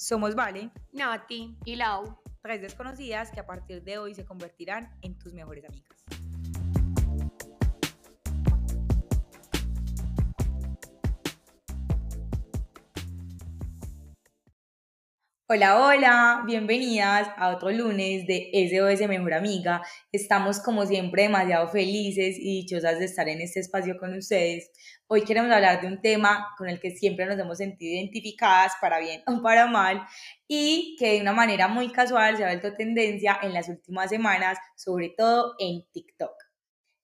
Somos Vale, Nati y Lau. tres desconocidas que a partir de hoy se convertirán en tus mejores amigas. Hola, hola, bienvenidas a otro lunes de SOS Mejor Amiga. Estamos como siempre demasiado felices y dichosas de estar en este espacio con ustedes. Hoy queremos hablar de un tema con el que siempre nos hemos sentido identificadas, para bien o para mal, y que de una manera muy casual se ha vuelto tendencia en las últimas semanas, sobre todo en TikTok.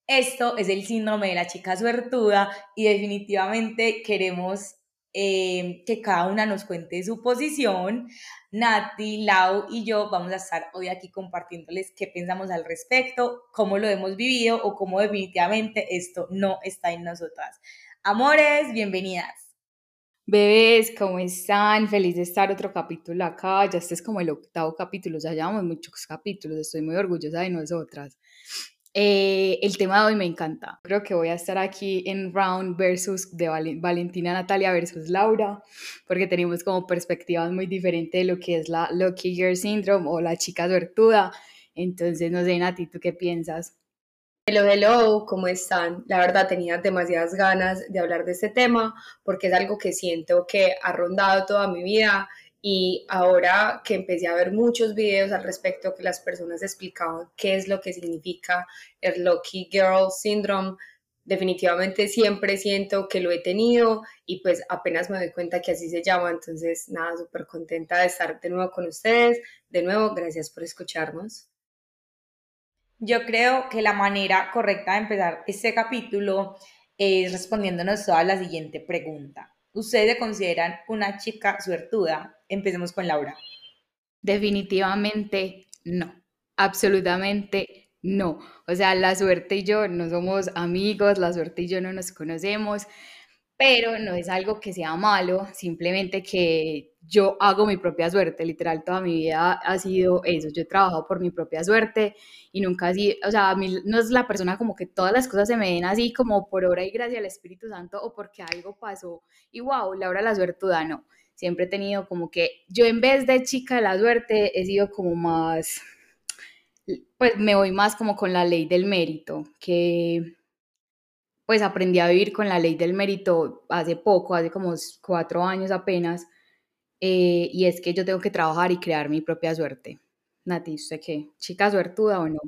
Esto es el síndrome de la chica suertuda y definitivamente queremos eh, que cada una nos cuente su posición. Nati, Lau y yo vamos a estar hoy aquí compartiéndoles qué pensamos al respecto, cómo lo hemos vivido o cómo definitivamente esto no está en nosotras. Amores, bienvenidas. Bebés, ¿cómo están? Feliz de estar otro capítulo acá. Ya este es como el octavo capítulo, ya llevamos muchos capítulos. Estoy muy orgullosa de nosotras. Eh, el tema de hoy me encanta. Creo que voy a estar aquí en round versus de Val- Valentina Natalia versus Laura, porque tenemos como perspectivas muy diferentes de lo que es la Lucky Girl Syndrome o la chica suertuda. Entonces, no sé, Nati, ¿tú qué piensas? Hello, hello, ¿cómo están? La verdad tenía demasiadas ganas de hablar de este tema porque es algo que siento que ha rondado toda mi vida y ahora que empecé a ver muchos videos al respecto que las personas explicaban qué es lo que significa el Lucky Girl Syndrome, definitivamente siempre siento que lo he tenido y pues apenas me doy cuenta que así se llama, entonces nada, súper contenta de estar de nuevo con ustedes. De nuevo, gracias por escucharnos. Yo creo que la manera correcta de empezar este capítulo es respondiéndonos toda la siguiente pregunta. ¿Ustedes se consideran una chica suertuda? Empecemos con Laura. Definitivamente no, absolutamente no. O sea, la suerte y yo no somos amigos, la suerte y yo no nos conocemos, pero no es algo que sea malo, simplemente que yo hago mi propia suerte, literal, toda mi vida ha sido eso, yo he trabajado por mi propia suerte y nunca así, o sea, a mí no es la persona como que todas las cosas se me den así como por obra y gracia del Espíritu Santo o porque algo pasó y wow, Laura la suertuda, no. Siempre he tenido como que yo en vez de chica de la suerte he sido como más, pues me voy más como con la ley del mérito, que pues aprendí a vivir con la ley del mérito hace poco, hace como cuatro años apenas, eh, y es que yo tengo que trabajar y crear mi propia suerte. Nati, ¿usted qué? ¿Chica suertuda o no?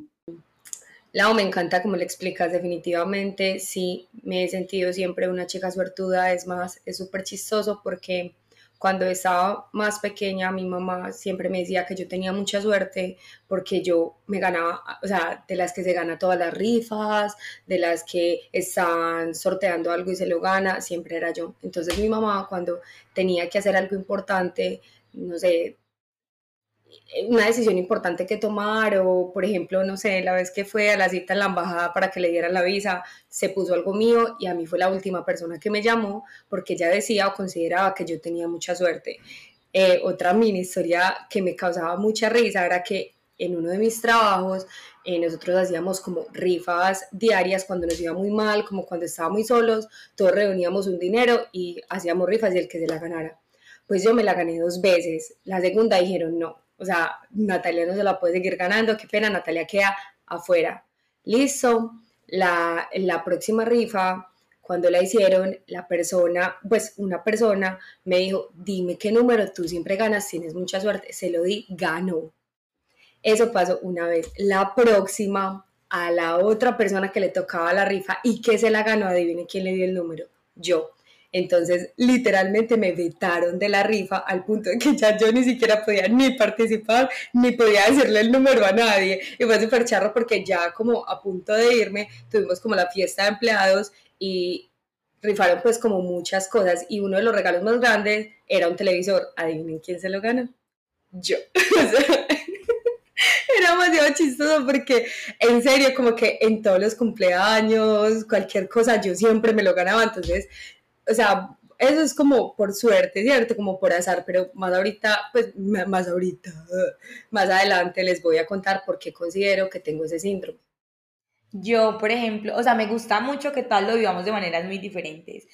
Lau, me encanta como le explicas, definitivamente sí, me he sentido siempre una chica suertuda, es más, es súper chistoso porque cuando estaba más pequeña mi mamá siempre me decía que yo tenía mucha suerte porque yo me ganaba, o sea, de las que se gana todas las rifas, de las que están sorteando algo y se lo gana, siempre era yo. Entonces mi mamá cuando tenía que hacer algo importante, no sé, una decisión importante que tomar o, por ejemplo, no sé, la vez que fue a la cita en la embajada para que le dieran la visa, se puso algo mío y a mí fue la última persona que me llamó porque ella decía o consideraba que yo tenía mucha suerte. Eh, otra mini historia que me causaba mucha risa era que en uno de mis trabajos eh, nosotros hacíamos como rifas diarias cuando nos iba muy mal, como cuando estábamos muy solos, todos reuníamos un dinero y hacíamos rifas y el que se la ganara. Pues yo me la gané dos veces. La segunda dijeron no, o sea, Natalia no se la puede seguir ganando, qué pena, Natalia queda afuera. Listo, la, la próxima rifa, cuando la hicieron, la persona, pues una persona me dijo, dime qué número, tú siempre ganas, tienes mucha suerte, se lo di, ganó. Eso pasó una vez. La próxima, a la otra persona que le tocaba la rifa y que se la ganó, adivine quién le dio el número, yo. Entonces, literalmente me vetaron de la rifa al punto de que ya yo ni siquiera podía ni participar, ni podía decirle el número a nadie. Y fue súper charro porque ya como a punto de irme, tuvimos como la fiesta de empleados y rifaron pues como muchas cosas. Y uno de los regalos más grandes era un televisor. Adivinen quién se lo ganó. Yo. Era demasiado chistoso porque en serio como que en todos los cumpleaños, cualquier cosa, yo siempre me lo ganaba. Entonces o sea, eso es como por suerte, ¿cierto? Como por azar, pero más ahorita, pues más ahorita, más adelante les voy a contar por qué considero que tengo ese síndrome. Yo, por ejemplo, o sea, me gusta mucho que tal lo vivamos de maneras muy diferentes.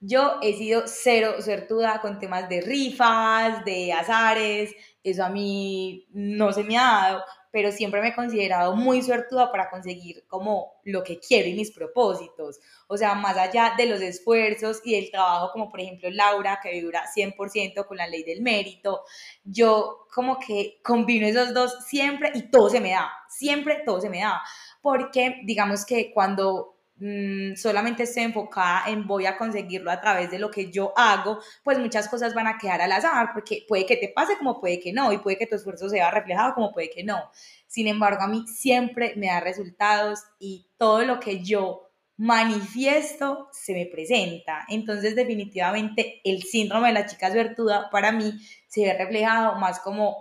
Yo he sido cero suertuda con temas de rifas, de azares, eso a mí no se me ha dado, pero siempre me he considerado muy suertuda para conseguir como lo que quiero y mis propósitos. O sea, más allá de los esfuerzos y del trabajo, como por ejemplo Laura, que dura 100% con la ley del mérito, yo como que combino esos dos siempre y todo se me da, siempre todo se me da. Porque digamos que cuando Mm, solamente estoy enfocada en voy a conseguirlo a través de lo que yo hago, pues muchas cosas van a quedar al azar, porque puede que te pase como puede que no, y puede que tu esfuerzo sea reflejado como puede que no. Sin embargo, a mí siempre me da resultados y todo lo que yo manifiesto se me presenta. Entonces, definitivamente, el síndrome de la chica suertuda para mí se ve reflejado más como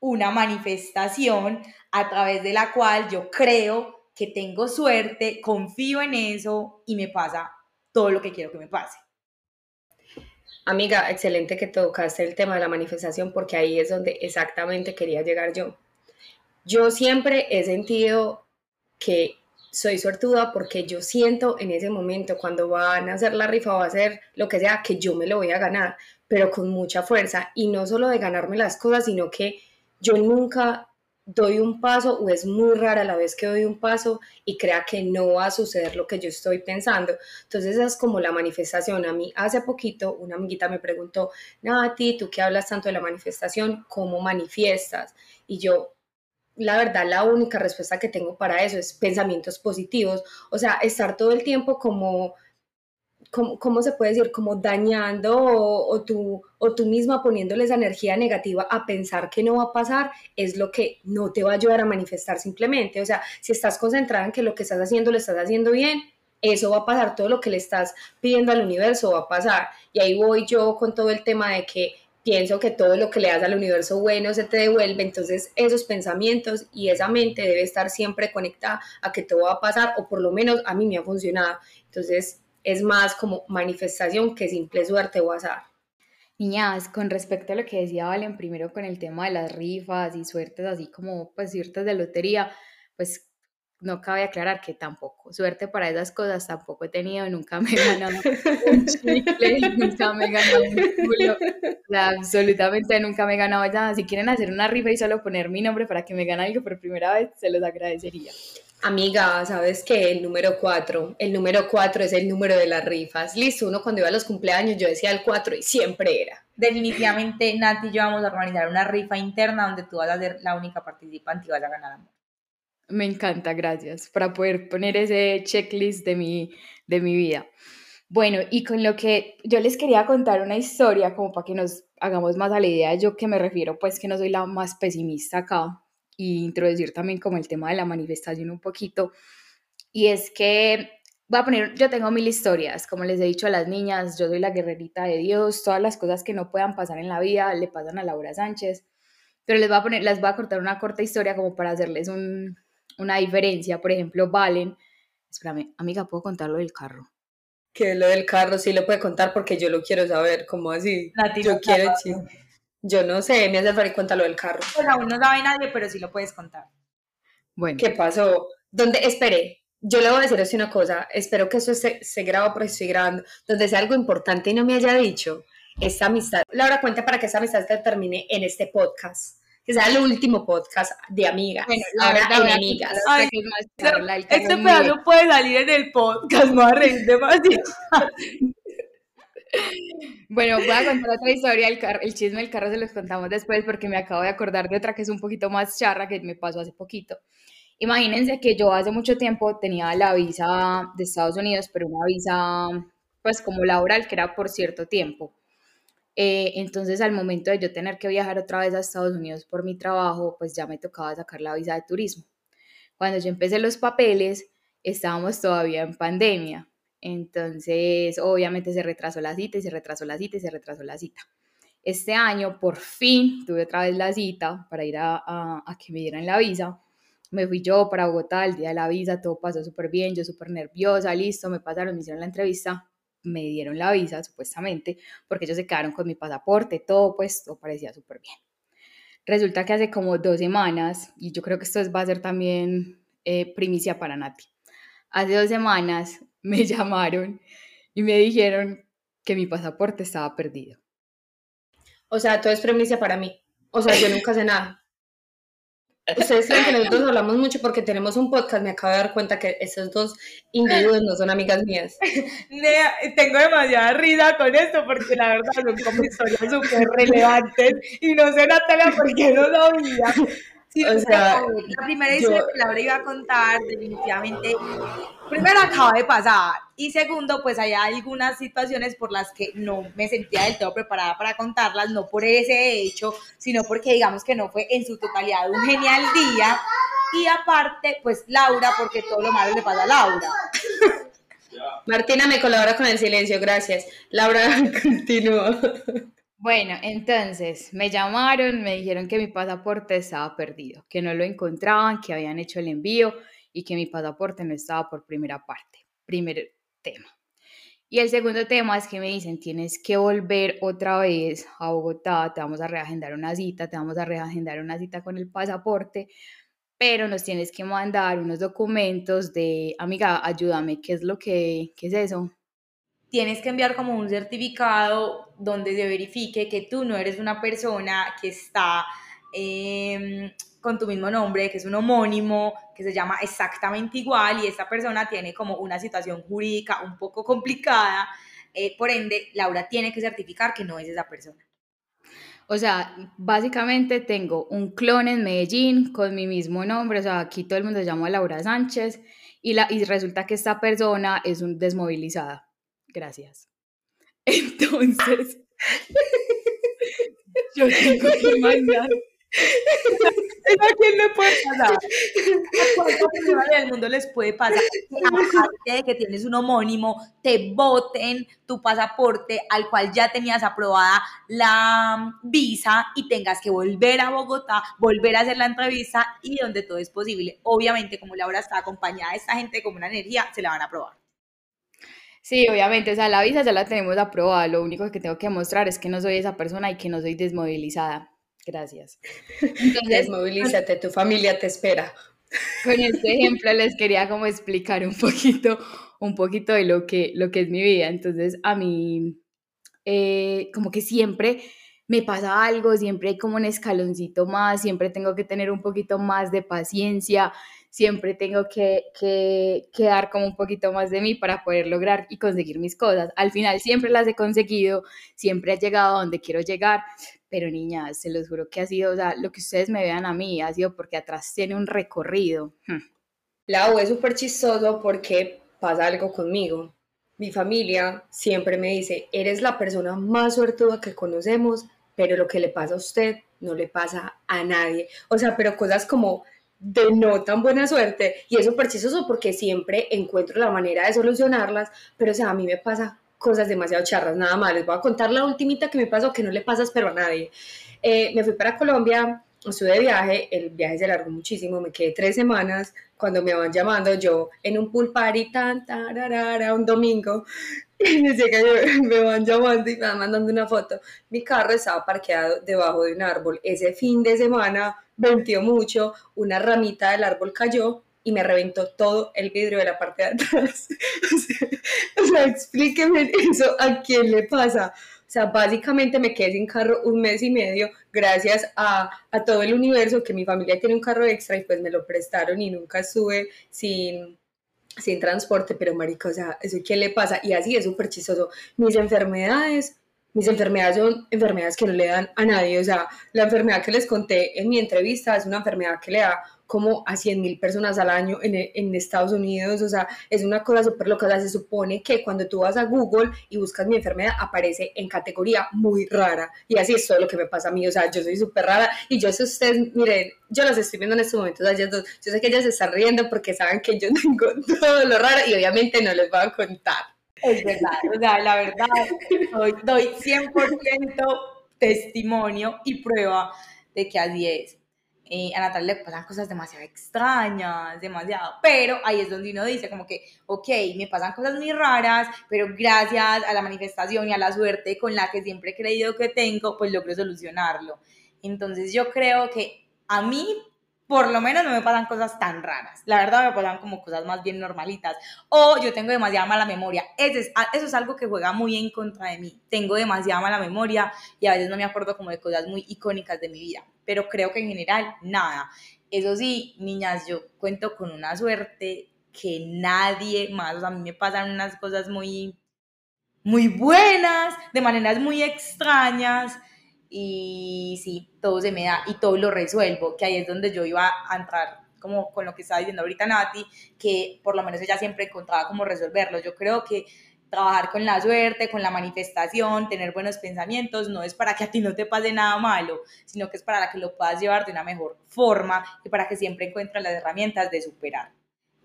una manifestación a través de la cual yo creo que tengo suerte, confío en eso y me pasa todo lo que quiero que me pase. Amiga, excelente que tocaste el tema de la manifestación porque ahí es donde exactamente quería llegar yo. Yo siempre he sentido que soy sortuda porque yo siento en ese momento cuando van a hacer la rifa o a hacer lo que sea que yo me lo voy a ganar, pero con mucha fuerza y no solo de ganarme las cosas, sino que yo nunca doy un paso o es muy rara la vez que doy un paso y crea que no va a suceder lo que yo estoy pensando. Entonces esa es como la manifestación. A mí hace poquito una amiguita me preguntó, Nati, tú que hablas tanto de la manifestación, ¿cómo manifiestas? Y yo, la verdad, la única respuesta que tengo para eso es pensamientos positivos. O sea, estar todo el tiempo como ¿cómo, se puede decir? Como dañando o, o, tú, o tú misma poniéndole esa energía negativa a pensar que no va a pasar, es lo que no te va a ayudar a manifestar simplemente. O sea, si estás concentrada en que lo que estás haciendo lo estás haciendo bien, eso va a pasar, todo lo que le estás pidiendo al universo va a pasar. Y ahí voy yo con todo el tema de que pienso que todo lo que le das al universo bueno se te devuelve, entonces esos pensamientos y esa mente debe estar siempre conectada a que todo va a pasar, o por lo menos a mí me ha funcionado. Entonces, es más como manifestación que simple suerte o azar. Niñas, con respecto a lo que decía Valen primero con el tema de las rifas y suertes, así como pues suertes de lotería, pues no cabe aclarar que tampoco, suerte para esas cosas tampoco he tenido, nunca me he ganado un chicle, nunca me he ganado un culo, absolutamente nunca me he ganado nada. Si quieren hacer una rifa y solo poner mi nombre para que me gane algo por primera vez, se los agradecería. Amiga, ¿sabes qué? El número 4. El número 4 es el número de las rifas. Listo, uno cuando iba a los cumpleaños yo decía el 4 y siempre era. Definitivamente, Nati y yo vamos a organizar una rifa interna donde tú vas a ser la única participante y vas a ganar amor. Me encanta, gracias, para poder poner ese checklist de mi, de mi vida. Bueno, y con lo que yo les quería contar una historia como para que nos hagamos más a la idea, yo que me refiero, pues que no soy la más pesimista acá, y introducir también como el tema de la manifestación un poquito. Y es que voy a poner, yo tengo mil historias, como les he dicho a las niñas, yo soy la guerrerita de Dios, todas las cosas que no puedan pasar en la vida le pasan a Laura Sánchez, pero les voy a poner, les voy a cortar una corta historia como para hacerles un, una diferencia, por ejemplo, Valen, espérame, amiga, ¿puedo contar lo del carro? Que lo del carro sí lo puede contar porque yo lo quiero saber, ¿cómo así? yo quiero, yo no sé, me hace falta cuenta lo del carro. Pues aún no sabe nadie, pero sí lo puedes contar. Bueno. ¿Qué pasó? ¿Dónde? Espere, yo le voy a decir así una cosa, espero que eso se, se graba porque estoy grabando, donde sea algo importante y no me haya dicho, esta amistad. Laura, cuenta para que esa amistad se termine en este podcast. Que sea el último podcast de amigas. Bueno, la verdad, de amigas. este pedazo puede salir en el podcast, no a reír demasiado. Bueno, voy a contar otra historia, el, el chisme del carro se los contamos después porque me acabo de acordar de otra que es un poquito más charra que me pasó hace poquito. Imagínense que yo hace mucho tiempo tenía la visa de Estados Unidos, pero una visa pues como laboral que era por cierto tiempo. Eh, entonces al momento de yo tener que viajar otra vez a Estados Unidos por mi trabajo, pues ya me tocaba sacar la visa de turismo. Cuando yo empecé los papeles, estábamos todavía en pandemia. Entonces, obviamente se retrasó la cita y se retrasó la cita y se retrasó la cita. Este año, por fin, tuve otra vez la cita para ir a, a, que me dieran la visa. Me fui yo para Bogotá el día de la visa, todo pasó súper bien, yo súper nerviosa, listo, me pasaron, me hicieron la entrevista, me dieron la visa supuestamente, porque ellos se quedaron con mi pasaporte, todo pues, todo parecía súper bien. Resulta que hace como dos semanas, y yo creo que esto va a ser también eh, primicia para Nati, hace dos semanas me llamaron y me dijeron que mi pasaporte estaba perdido. O sea, todo es premisa para mí. O sea, yo nunca sé nada. Ustedes saben que nosotros hablamos mucho porque tenemos un podcast. Me acabo de dar cuenta que esos dos individuos no son amigas mías. tengo demasiada risa con esto porque la verdad son como historias súper relevantes y no sé, Natalia, por qué no sabía. Sí, o sea, la primera historia que Laura iba a contar, definitivamente, primero acaba de pasar y segundo, pues hay algunas situaciones por las que no me sentía del todo preparada para contarlas, no por ese hecho, sino porque digamos que no fue en su totalidad un genial día y aparte, pues Laura, porque todo lo malo le pasa a Laura. Martina me colabora con el silencio, gracias. Laura, continúa. Bueno, entonces me llamaron, me dijeron que mi pasaporte estaba perdido, que no lo encontraban, que habían hecho el envío y que mi pasaporte no estaba por primera parte. Primer tema. Y el segundo tema es que me dicen, tienes que volver otra vez a Bogotá, te vamos a reagendar una cita, te vamos a reagendar una cita con el pasaporte, pero nos tienes que mandar unos documentos de, amiga, ayúdame, ¿qué es lo que, qué es eso? tienes que enviar como un certificado donde se verifique que tú no eres una persona que está em, con tu mismo nombre, que es un homónimo, que se llama exactamente igual y esta persona tiene como una situación jurídica un poco complicada. Eh, por ende, Laura tiene que certificar que no es esa persona. O sea, básicamente tengo un clon en Medellín con mi mismo nombre, o sea, aquí todo el mundo se llama Laura Sánchez y, la, y resulta que esta persona es un desmovilizada. Gracias. Entonces, yo tengo que mandar. ¿A quién le puede pasar? ¿A cuántas personas del mundo les puede pasar? Aparte de que tienes un homónimo, te voten tu pasaporte al cual ya tenías aprobada la visa y tengas que volver a Bogotá, volver a hacer la entrevista y donde todo es posible. Obviamente, como Laura está acompañada de esta gente con una energía, se la van a aprobar. Sí, obviamente, o sea, la visa ya la tenemos aprobada, lo único que tengo que mostrar es que no soy esa persona y que no soy desmovilizada. Gracias. Desmovilízate, tu familia te espera. Con este ejemplo les quería como explicar un poquito, un poquito de lo que, lo que es mi vida. Entonces, a mí, eh, como que siempre me pasa algo, siempre hay como un escaloncito más, siempre tengo que tener un poquito más de paciencia, siempre tengo que, que, dar como un poquito más de mí para poder lograr y conseguir mis cosas. Al final siempre las he conseguido, siempre he llegado a donde quiero llegar, pero niñas, se los juro que ha sido, o sea, lo que ustedes me vean a mí ha sido porque atrás tiene un recorrido. Hmm. La U es súper chistoso porque pasa algo conmigo. Mi familia siempre me dice, eres la persona más suertuda que conocemos, pero lo que le pasa a usted no le pasa a nadie. O sea, pero cosas como de no tan buena suerte y es súper chistoso porque siempre encuentro la manera de solucionarlas, pero o sea, a mí me pasa cosas demasiado charras, nada más. Les voy a contar la ultimita que me pasó que no le pasas pero a nadie. Eh, me fui para Colombia, estuve de viaje, el viaje se largó muchísimo, me quedé tres semanas, cuando me van llamando yo en un pool party tan, tararara, un domingo, y me, llega, me van llamando y me van mandando una foto. Mi carro estaba parqueado debajo de un árbol. Ese fin de semana venció mucho, una ramita del árbol cayó y me reventó todo el vidrio de la parte de atrás. o, sea, explíqueme eso, ¿a quién le pasa? O sea, básicamente me quedé sin carro un mes y medio gracias a, a, todo el universo que mi familia tiene un carro extra y pues me lo prestaron y nunca estuve sin, sin transporte, pero marica, o sea, ¿eso qué le pasa? Y así es súper chistoso. Mis enfermedades mis enfermedades son enfermedades que no le dan a nadie. O sea, la enfermedad que les conté en mi entrevista es una enfermedad que le da como a 100 mil personas al año en, en, Estados Unidos. O sea, es una cosa súper loca. O sea, se supone que cuando tú vas a Google y buscas mi enfermedad, aparece en categoría muy rara. Y así es todo lo que me pasa a mí. O sea, yo soy súper rara. Y yo sé ustedes, miren, yo las estoy viendo en estos momentos a ellas dos. Yo sé que ellas se están riendo porque saben que yo tengo todo lo raro y obviamente no les voy a contar. Es verdad, o sea, la verdad, doy, doy 100% testimonio y prueba de que así es. Eh, a Natalia le pasan cosas demasiado extrañas, demasiado, pero ahí es donde uno dice como que, ok, me pasan cosas muy raras, pero gracias a la manifestación y a la suerte con la que siempre he creído que tengo, pues logro solucionarlo. Entonces yo creo que a mí por lo menos no me pasan cosas tan raras. La verdad me pasan como cosas más bien normalitas. O yo tengo demasiada mala memoria. Eso es, eso es algo que juega muy en contra de mí. Tengo demasiada mala memoria y a veces no me acuerdo como de cosas muy icónicas de mi vida. Pero creo que en general, nada. Eso sí, niñas, yo cuento con una suerte que nadie más, a mí me pasan unas cosas muy, muy buenas, de maneras muy extrañas y sí, todo se me da y todo lo resuelvo, que ahí es donde yo iba a entrar como con lo que estaba diciendo ahorita Nati, que por lo menos ella siempre encontraba cómo resolverlo. Yo creo que trabajar con la suerte, con la manifestación, tener buenos pensamientos, no es para que a ti no te pase nada malo, sino que es para que lo puedas llevar de una mejor forma y para que siempre encuentres las herramientas de superar.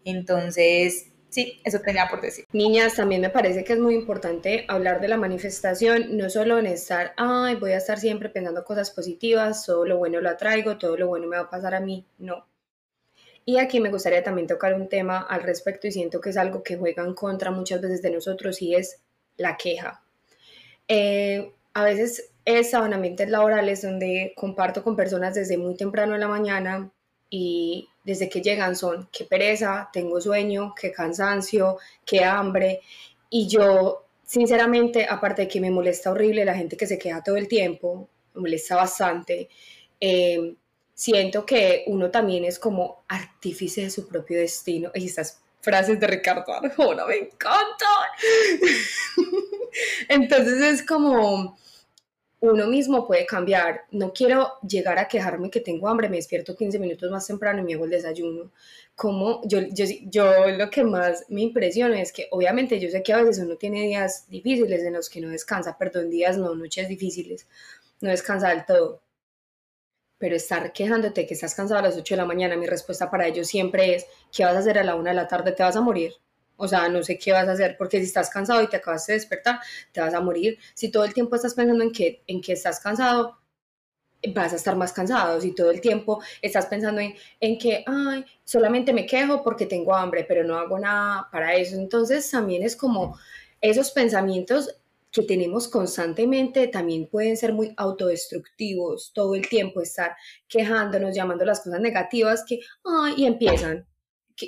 Entonces, sí, eso tenía por decir. Niñas, también me parece que es muy importante hablar de la manifestación, no solo en estar, ay, voy a estar siempre pensando cosas positivas, todo lo bueno lo atraigo, todo lo bueno me va a pasar a mí, no. Y aquí me gustaría también tocar un tema al respecto y siento que es algo que juega en contra muchas veces de nosotros y es la queja. Eh, a veces estado en ambientes laborales donde comparto con personas desde muy temprano en la mañana y desde que llegan son qué pereza, tengo sueño, qué cansancio, qué hambre. Y yo, sinceramente, aparte de que me molesta horrible la gente que se queda todo el tiempo, me molesta bastante, eh, siento que uno también es como artífice de su propio destino. Y estas frases de Ricardo Arjona me encantan. Entonces es como uno mismo puede cambiar. No quiero llegar a quejarme que tengo hambre, me despierto 15 minutos más temprano y me hago el desayuno. Como yo, yo, yo lo que más me impresiona es que obviamente yo sé que a veces uno tiene días difíciles en los que no descansa, perdón, días no, noches difíciles, no descansa del todo. Pero estar quejándote que estás cansado a las 8 de la mañana, mi respuesta para ello siempre es, ¿qué vas a hacer a la 1 de la tarde? ¿Te vas a morir? O sea, no sé qué vas a hacer, porque si estás cansado y te acabas de despertar, te vas a morir. Si todo el tiempo estás pensando en que, en estás cansado, vas a estar más cansado. Si todo el tiempo estás pensando en, en que, ay, solamente me quejo porque tengo hambre, pero no hago nada para eso. Entonces también es como esos pensamientos que tenemos constantemente también pueden ser muy autodestructivos, todo el tiempo estar quejándonos, llamando las cosas negativas que, ay, y empiezan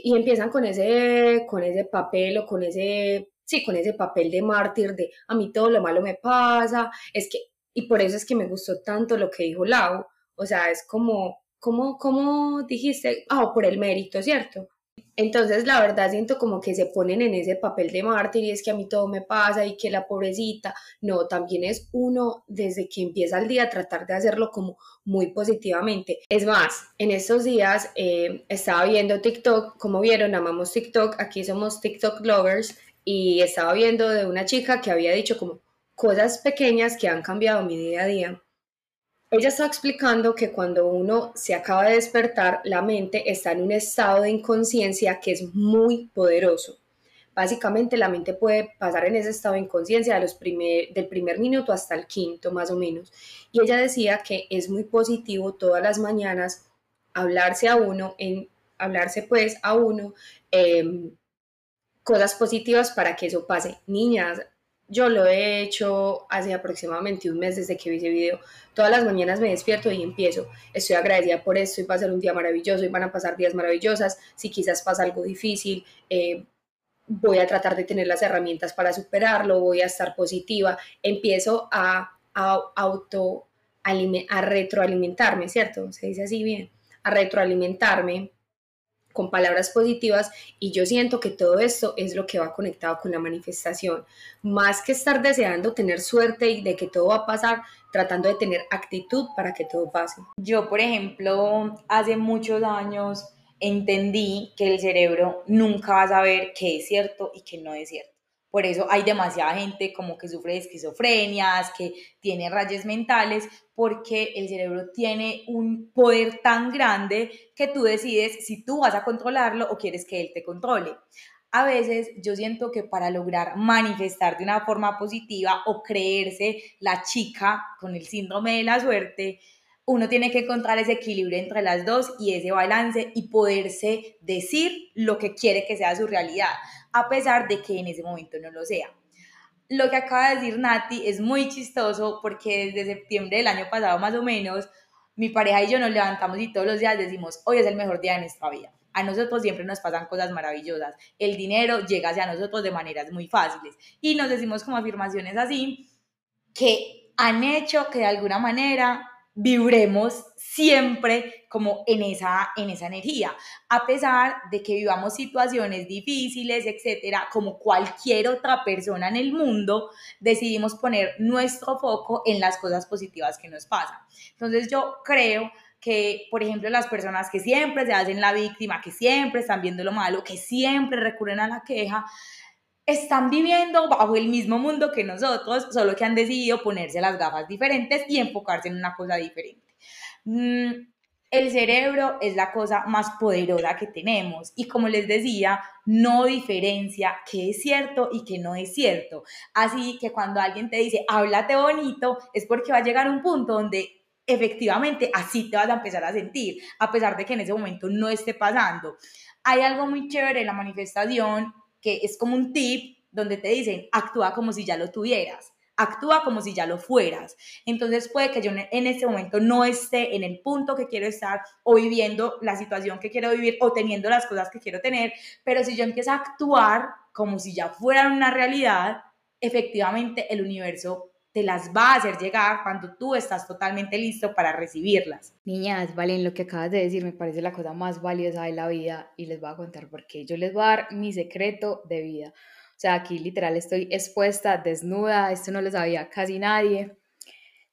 y empiezan con ese, con ese papel o con ese, sí, con ese papel de mártir de a mí todo lo malo me pasa, es que, y por eso es que me gustó tanto lo que dijo Lau, o sea, es como, como, como dijiste, ah, por el mérito, ¿cierto? Entonces, la verdad, siento como que se ponen en ese papel de mártir y es que a mí todo me pasa y que la pobrecita. No, también es uno desde que empieza el día tratar de hacerlo como muy positivamente. Es más, en estos días eh, estaba viendo TikTok, como vieron, amamos TikTok, aquí somos TikTok lovers y estaba viendo de una chica que había dicho como cosas pequeñas que han cambiado mi día a día ella está explicando que cuando uno se acaba de despertar, la mente está en un estado de inconsciencia que es muy poderoso. Básicamente la mente puede pasar en ese estado de inconsciencia del primer minuto hasta el quinto más o menos. Y ella decía que es muy positivo todas las mañanas hablarse a uno, en, hablarse pues a uno em, cosas positivas para que eso pase. Niñas, yo lo he hecho hace aproximadamente un mes desde que vi ese video. Todas las mañanas me despierto y empiezo. Estoy agradecida por esto y va a ser un día maravilloso y van a pasar días maravillosas. Si quizás pasa algo difícil, eh, voy a tratar de tener las herramientas para superarlo, voy a estar positiva. Empiezo a, a auto a retroalimentarme, ¿cierto? Se dice así bien, a retroalimentarme con palabras positivas y yo siento que todo esto es lo que va conectado con la manifestación. Más que estar deseando tener suerte y de que todo va a pasar, tratando de tener actitud para que todo pase. Yo, por ejemplo, hace muchos años entendí que el cerebro nunca va a saber qué es cierto y qué no es cierto. Por eso hay demasiada gente como que sufre esquizofrenias, que tiene rayes mentales, porque el cerebro tiene un poder tan grande que tú decides si tú vas a controlarlo o quieres que él te controle. A veces yo siento que para lograr manifestar de una forma positiva o creerse la chica con el síndrome de la suerte, uno tiene que encontrar ese equilibrio entre las dos y ese balance y poderse decir lo que quiere que sea su realidad, a pesar de que en ese momento no lo sea. Lo que acaba de decir Nati es muy chistoso porque desde septiembre del año pasado más o menos mi pareja y yo nos levantamos y todos los días decimos, hoy es el mejor día de nuestra vida. A nosotros siempre nos pasan cosas maravillosas. El dinero llega hacia nosotros de maneras muy fáciles. Y nos decimos como afirmaciones así que han hecho que de alguna manera vibremos siempre como en esa, en esa energía, a pesar de que vivamos situaciones difíciles, etcétera, como cualquier otra persona en el mundo, decidimos poner nuestro foco en las cosas positivas que nos pasan. Entonces yo creo que, por ejemplo, las personas que siempre se hacen la víctima, que siempre están viendo lo malo, que siempre recurren a la queja, están viviendo bajo el mismo mundo que nosotros, solo que han decidido ponerse las gafas diferentes y enfocarse en una cosa diferente. Mm, el cerebro es la cosa más poderosa que tenemos y como les decía, no diferencia qué es cierto y qué no es cierto. Así que cuando alguien te dice, háblate bonito, es porque va a llegar un punto donde efectivamente así te vas a empezar a sentir, a pesar de que en ese momento no esté pasando. Hay algo muy chévere en la manifestación que es como un tip donde te dicen, actúa como si ya lo tuvieras actúa como si ya lo fueras. Entonces puede que yo en este momento no esté en el punto que quiero estar o viviendo la situación que quiero vivir o teniendo las cosas que quiero tener, pero si yo empiezo a actuar como si ya fueran una realidad, efectivamente el universo te las va a hacer llegar cuando tú estás totalmente listo para recibirlas. Niñas, Valen, lo que acabas de decir me parece la cosa más valiosa de la vida y les voy a contar por qué. Yo les voy a dar mi secreto de vida. O sea, aquí literal estoy expuesta, desnuda, esto no lo sabía casi nadie.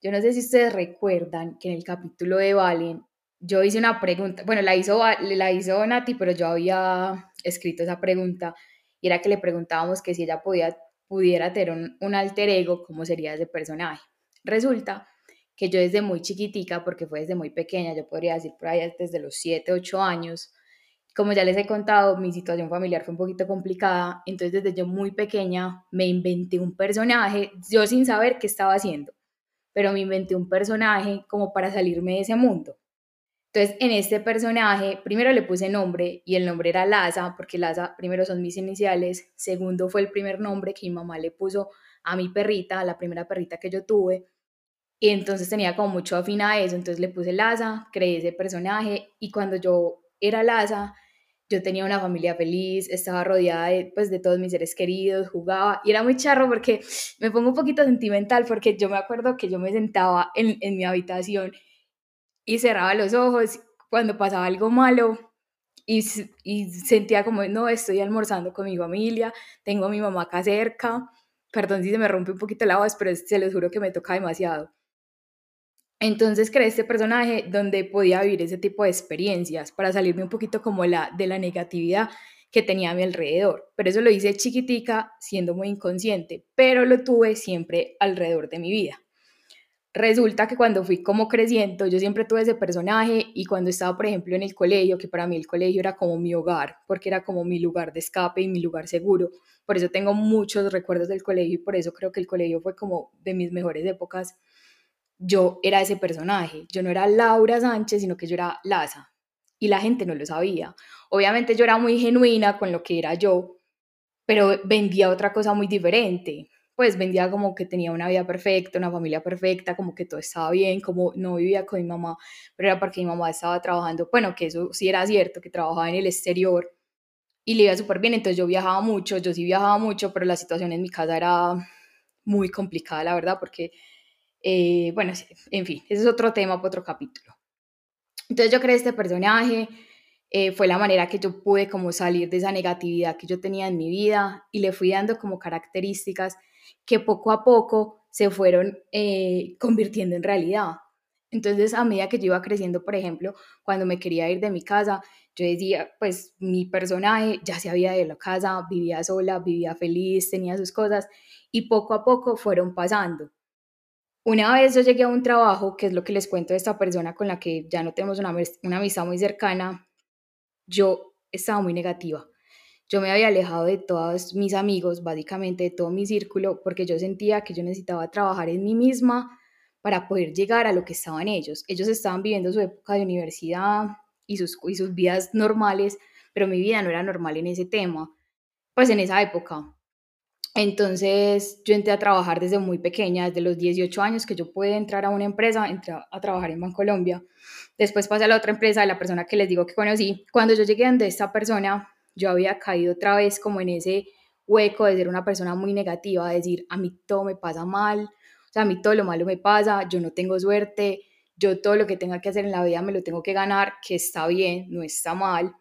Yo no sé si ustedes recuerdan que en el capítulo de Valen yo hice una pregunta, bueno, la hizo, la hizo Nati, pero yo había escrito esa pregunta y era que le preguntábamos que si ella podía pudiera tener un, alter ego, ¿cómo sería ese personaje? Resulta que yo desde muy chiquitica, porque fue desde muy pequeña, yo podría decir por ahí desde los 7, 8 años, como ya les he contado, mi situación familiar fue un poquito complicada, entonces desde yo muy pequeña me inventé un personaje, yo sin saber qué estaba haciendo, pero me inventé un personaje como para salirme de ese mundo. Entonces, en este personaje, primero le puse nombre y el nombre era Laza, porque Laza primero son mis iniciales, segundo fue el primer nombre que mi mamá le puso a mi perrita, a la primera perrita que yo tuve, y entonces tenía como mucho afín a eso, entonces le puse Laza, creé ese personaje y cuando yo era Laza, yo tenía una familia feliz, estaba rodeada de, pues, de todos mis seres queridos, jugaba y era muy charro porque me pongo un poquito sentimental porque yo me acuerdo que yo me sentaba en, en mi habitación y cerraba los ojos cuando pasaba algo malo y, y, sentía como, no, estoy almorzando con mi familia, tengo mi mamá acá cerca, perdón si se me rompe un poquito la voz, pero se los juro que me toca demasiado. Entonces creé este personaje donde podía vivir ese tipo de experiencias para salirme un poquito como la, de la negatividad que tenía a mi alrededor. Pero eso lo hice chiquitica, siendo muy inconsciente, pero lo tuve siempre alrededor de mi vida. Resulta que cuando fui como creciendo, yo siempre tuve ese personaje y cuando estaba, por ejemplo, en el colegio, que para mí el colegio era como mi hogar, porque era como mi lugar de escape y mi lugar seguro. Por eso tengo muchos recuerdos del colegio y por eso creo que el colegio fue como de mis mejores épocas. Yo era ese personaje, yo no era Laura Sánchez, sino que yo era Laza y la gente no lo sabía. Obviamente yo era muy genuina con lo que era yo, pero vendía otra cosa muy diferente pues vendía como que tenía una vida perfecta, una familia perfecta, como que todo estaba bien, como no vivía con mi mamá, pero era porque mi mamá estaba trabajando, bueno, que eso sí era cierto, que trabajaba en el exterior y le iba súper bien, entonces yo viajaba mucho, yo sí viajaba mucho, pero la situación en mi casa era muy complicada, la verdad, porque, eh, bueno, en fin, ese es otro tema para otro capítulo. Entonces yo creé este personaje, eh, fue la manera que yo pude como salir de esa negatividad que yo tenía en mi vida y le fui dando como características que poco a poco se fueron eh, convirtiendo en realidad. Entonces, a medida que yo iba creciendo, por ejemplo, cuando me quería ir de mi casa, yo decía, pues mi personaje ya se había de la casa, vivía sola, vivía feliz, tenía sus cosas, y poco a poco fueron pasando. Una vez yo llegué a un trabajo, que es lo que les cuento de esta persona con la que ya no tenemos una, una amistad muy cercana, yo estaba muy negativa yo me había alejado de todos mis amigos, básicamente de todo mi círculo, porque yo sentía que yo necesitaba trabajar en mí misma para poder llegar a lo que estaban ellos. Ellos estaban viviendo su época de universidad y sus, y sus vidas normales, pero mi vida no era normal en ese tema, pues en esa época. Entonces yo entré a trabajar desde muy pequeña, desde los 18 años que yo pude entrar a una empresa, entré a trabajar en Bancolombia. Después pasé a la otra empresa, la persona que les digo que conocí. Cuando yo llegué donde esta persona, yo había caído otra vez como en ese hueco de ser una persona muy negativa, de decir, a mí todo me pasa mal, o sea, a mí todo lo malo me pasa, yo no tengo suerte, yo todo lo que tenga que hacer en la vida me lo tengo que ganar, que está bien, no está mal,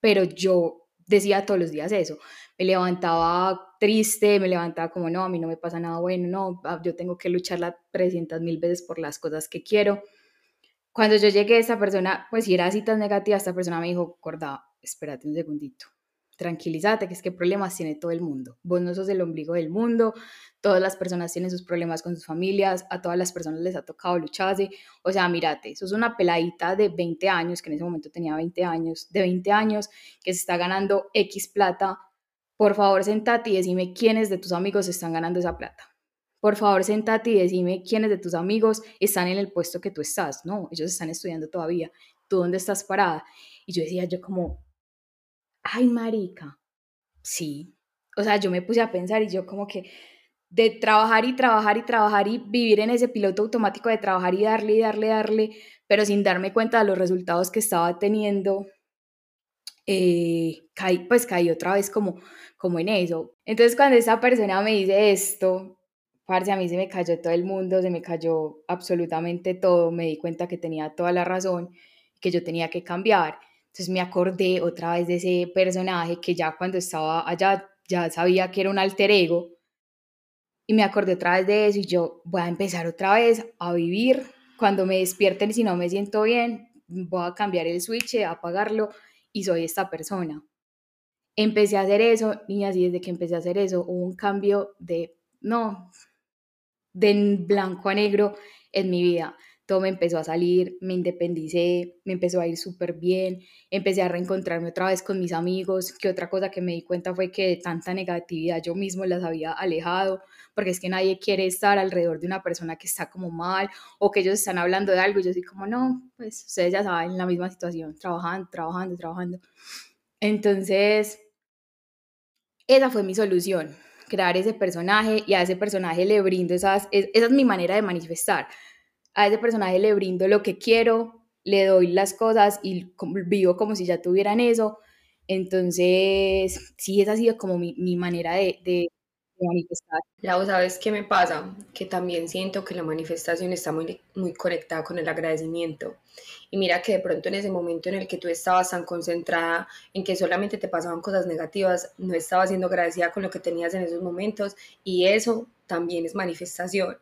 pero yo decía todos los días eso. Me levantaba triste, me levantaba como, no, a mí no me pasa nada bueno, no, ah, yo tengo que lucharla 300 mil veces por las cosas que quiero. Cuando yo llegué, esa persona, pues si era así tan negativa, esta persona me dijo, Corda, espérate un segundito, tranquilízate, que es que problemas tiene todo el mundo. Vos no sos el ombligo del mundo, todas las personas tienen sus problemas con sus familias, a todas las personas les ha tocado lucharse. O sea, mírate, sos una peladita de 20 años, que en ese momento tenía 20 años, de 20 años, que se está ganando X plata. Por favor, sentate y decime quiénes de tus amigos están ganando esa plata. Por favor, sentate y decime quiénes de tus amigos están en el puesto que tú estás. No, ellos están estudiando todavía. ¿Tú dónde estás parada? Y yo decía, yo como, ay, marica, sí. O sea, yo me puse a pensar y yo como que de trabajar y trabajar y trabajar y vivir en ese piloto automático de trabajar y darle y darle, darle, pero sin darme cuenta de los resultados que estaba teniendo, eh, pues caí otra vez como, como en eso. Entonces cuando esa persona me dice esto, parce, a mí se me cayó todo el mundo, se me cayó absolutamente todo, me di cuenta que tenía toda la razón, que yo tenía que cambiar. Entonces me acordé otra vez de ese personaje que ya cuando estaba allá ya sabía que era un alter ego y me acordé otra vez de eso y yo voy a empezar otra vez a vivir. Cuando me despierten si no me siento bien, voy a cambiar el switch, a apagarlo y soy esta persona. Empecé a hacer eso, niñas, y desde que empecé a hacer eso hubo un cambio de, no, de blanco a negro en mi vida todo me empezó a salir, me independicé, me empezó a ir súper bien, empecé a reencontrarme otra vez con mis amigos, que otra cosa que me di cuenta fue que de tanta negatividad yo mismo las había alejado, porque es que nadie quiere estar alrededor de una persona que está como mal o que ellos están hablando de algo y yo soy como, no, pues ustedes ya saben, la misma situación, trabajando, trabajando, trabajando. Entonces, esa fue mi solución, crear ese personaje y a ese personaje le brindo esas, esa es mi manera de manifestar a ese personaje le brindo lo que quiero, le doy las cosas y vivo como si ya tuvieran eso. Entonces, sí, esa ha sido como mi, manera de, de, manifestar. Lau, ¿sabes qué me pasa? Que también siento que la manifestación está muy, muy conectada con el agradecimiento. Y mira que de pronto en ese momento en el que tú estabas tan concentrada en que solamente te pasaban cosas negativas, no estabas siendo agradecida con lo que tenías en esos momentos y eso también es manifestación.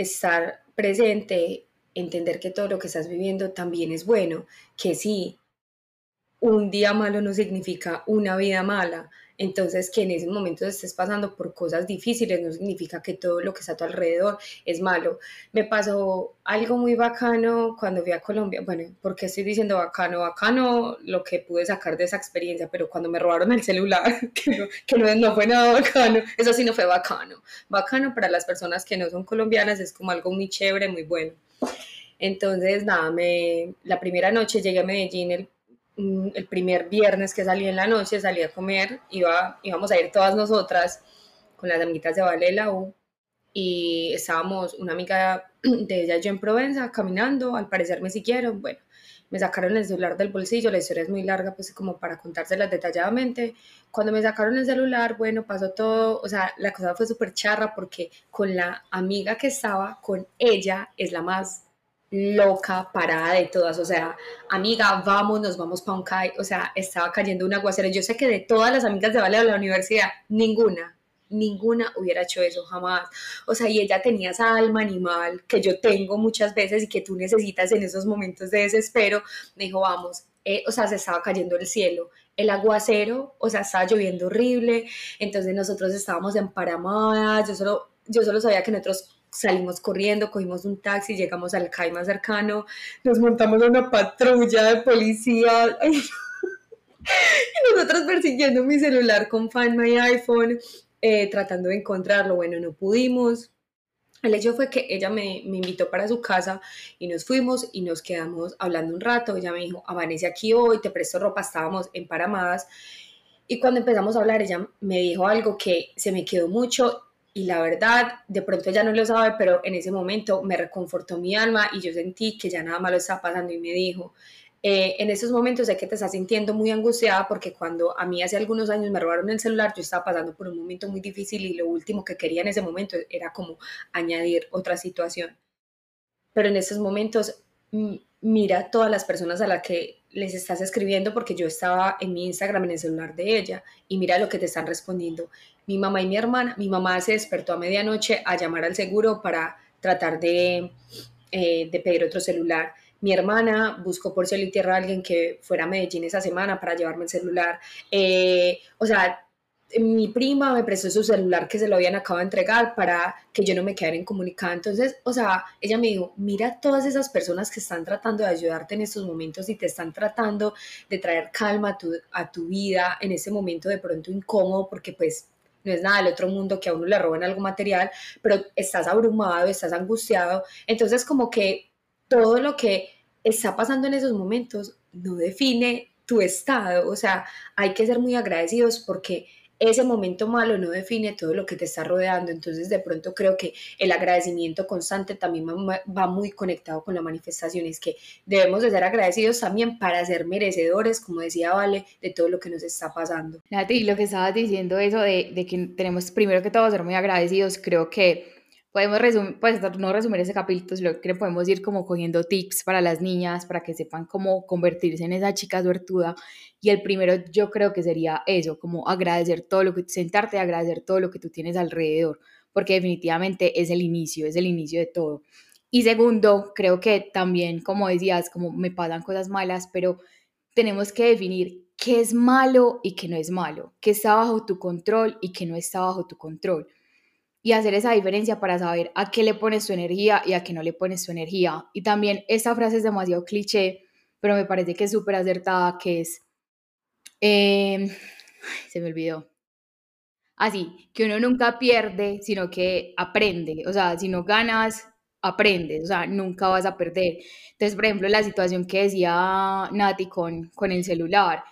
Estar presente, entender que todo lo que estás viviendo también es bueno, que sí, un día malo no significa una vida mala, entonces que en ese momento estés pasando por cosas difíciles no significa que todo lo que está a tu alrededor es malo. Me pasó algo muy bacano cuando fui a Colombia, bueno, porque estoy diciendo bacano? Bacano lo que pude sacar de esa experiencia, pero cuando me robaron el celular, que no, que no, no fue nada bacano, eso sí no fue bacano. Bacano para las personas que no son colombianas es como algo muy chévere, muy bueno. Entonces, nada, me, la primera noche llegué a Medellín el el primer viernes que salí en la noche, salí a comer, iba, íbamos a ir todas nosotras con las amiguitas de Vale de la U y estábamos una amiga de ella yo en Provenza caminando, al parecer me siguieron, bueno, me sacaron el celular del bolsillo, la historia es muy larga pues como para contárselas detalladamente, cuando me sacaron el celular, bueno, pasó todo, o sea, la cosa fue súper charra porque con la amiga que estaba, con ella, es la más loca, parada de todas, o sea, amiga, vamos, nos vamos para un CAI, o sea, estaba cayendo un aguacero. Yo sé que de todas las amigas de Vale de la universidad, ninguna, ninguna hubiera hecho eso jamás. O sea, y ella tenía esa alma animal que yo tengo muchas veces y que tú necesitas en esos momentos de desespero. Me dijo, vamos, eh, o sea, se estaba cayendo el cielo, el aguacero, o sea, estaba lloviendo horrible, entonces nosotros estábamos en Paramada, yo solo, yo solo sabía que nosotros salimos corriendo, cogimos un taxi, llegamos al CAI más cercano, nos montamos a una patrulla de policía. y nosotros persiguiendo mi celular con Find My iPhone, eh, tratando de encontrarlo. Bueno, no pudimos. El hecho fue que ella me, me, invitó para su casa y nos fuimos y nos quedamos hablando un rato. Ella me dijo, amanece aquí hoy, te presto ropa, estábamos emparamadas Y cuando empezamos a hablar, ella me dijo algo que se me quedó mucho y la verdad, de pronto ya no lo sabe, pero en ese momento me reconfortó mi alma y yo sentí que ya nada malo estaba pasando y me dijo, eh, en esos momentos sé que te estás sintiendo muy angustiada porque cuando a mí hace algunos años me robaron el celular, yo estaba pasando por un momento muy difícil y lo último que quería en ese momento era como añadir otra situación. Pero en esos momentos mira todas las personas a las que les estás escribiendo porque yo estaba en mi Instagram en el celular de ella y mira lo que te están respondiendo. Mi mamá y mi hermana, mi mamá se despertó a medianoche a llamar al seguro para tratar de, eh, de pedir otro celular. Mi hermana buscó por cielo y tierra a alguien que fuera a Medellín esa semana para llevarme el celular. Eh, o sea, mi prima me prestó su celular que se lo habían acabado de entregar para que yo no me quedara incomunicada. Entonces, o sea, ella me dijo, mira todas esas personas que están tratando de ayudarte en estos momentos y te están tratando de traer calma a tu, a tu vida en ese momento de pronto incómodo porque pues no es nada del otro mundo que a uno le roben algo material, pero estás abrumado, estás angustiado. Entonces, como que todo lo que está pasando en esos momentos no define tu estado. O sea, hay que ser muy agradecidos porque ese momento malo no define todo lo que te está rodeando. Entonces, de pronto creo que el agradecimiento constante también va muy conectado con la manifestación. Es que debemos de ser agradecidos también para ser merecedores, como decía Vale, de todo lo que nos está pasando. Nati, lo que estabas diciendo, eso de, de que tenemos primero que todo ser muy agradecidos, creo que podemos resumir, pues no resumir ese capítulo, sino que podemos ir como cogiendo tips para las niñas, para que sepan cómo convertirse en esa chica suertuda. Y el primero yo creo que sería eso, como agradecer todo lo que, sentarte y agradecer todo lo que tú tienes alrededor, porque definitivamente es el inicio, es el inicio de todo. Y segundo, creo que también, como decías, como me pasan cosas malas, pero tenemos que definir qué es malo y qué no es malo, qué está bajo tu control y qué no está bajo tu control y hacer esa diferencia para saber a qué le pones tu energía y a qué no le pones tu energía. Y también esta frase es demasiado cliché, pero me parece que es súper acertada, que es, em, se me olvidó. Así, que uno nunca pierde, sino que aprende. O sea, si no ganas, aprendes, o sea, nunca vas a perder. Entonces, por ejemplo, la situación que decía Nati con, con el celular,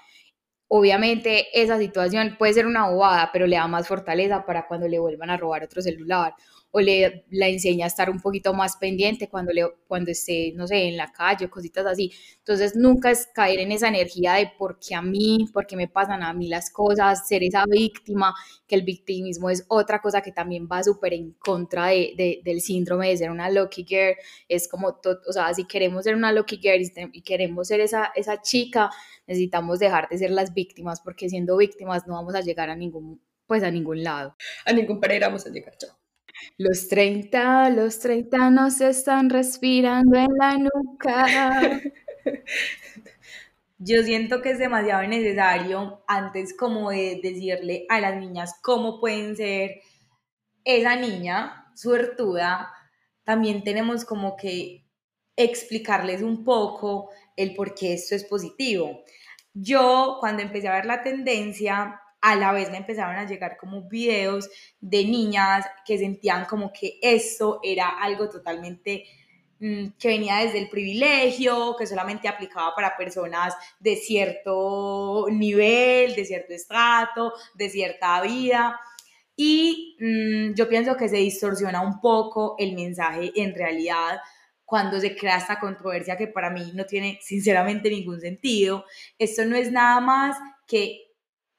Obviamente esa situación puede ser una bobada, pero le da más fortaleza para cuando le vuelvan a robar otro celular o le la enseña a estar un poquito más pendiente cuando, le, cuando esté, no sé, en la calle o cositas así. Entonces nunca es caer en esa energía de por qué a mí, por qué me pasan a mí las cosas, ser esa víctima, que el victimismo es otra cosa que también va súper en contra de, del síndrome de ser una lucky girl. Es como, o sea, si queremos ser una lucky girl y queremos ser esa, esa chica, necesitamos dejar de ser las víctimas porque siendo víctimas no vamos a llegar a ningún pues a ningún lado. A ningún Pereira vamos a llegar, chao. Los 30, los 30 nos están respirando en la nuca. Yo siento que es demasiado necesario antes como de decirle a las niñas cómo pueden ser esa niña suertuda, también tenemos como que explicarles un poco el por qué esto es positivo. Yo cuando empecé a ver la tendencia, a la vez me empezaron a llegar como videos de niñas que sentían como que esto era algo totalmente mm, que venía desde el privilegio, que solamente aplicaba para personas de cierto nivel, de cierto estrato, de cierta vida. Y mm, yo pienso que se distorsiona un poco el mensaje en realidad cuando se crea esta controversia que para mí no tiene sinceramente ningún sentido. Esto no es nada más que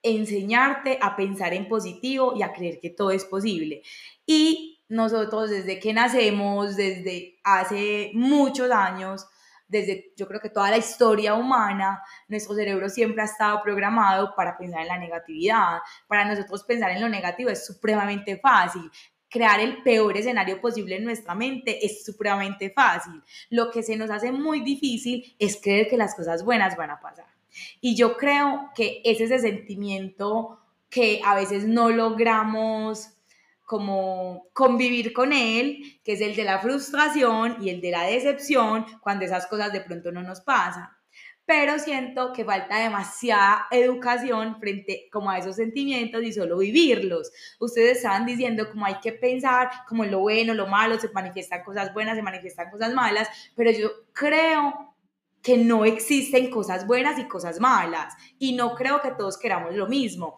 enseñarte a pensar en positivo y a creer que todo es posible. Y nosotros desde que nacemos, desde hace muchos años, desde yo creo que toda la historia humana, nuestro cerebro siempre ha estado programado para pensar en la negatividad. Para nosotros pensar en lo negativo es supremamente fácil. Crear el peor escenario posible en nuestra mente es supremamente fácil. Lo que se nos hace muy difícil es creer que las cosas buenas van a pasar. Y yo creo que es ese sentimiento que a veces no logramos como convivir con él, que es el de la frustración y el de la decepción cuando esas cosas de pronto no nos pasan. Pero siento que falta demasiada educación frente como a esos sentimientos y solo vivirlos. Ustedes estaban diciendo como hay que pensar como lo bueno, lo malo, se manifiestan cosas buenas, se manifiestan cosas malas, pero yo creo que no existen cosas buenas y cosas malas. Y no creo que todos queramos lo mismo.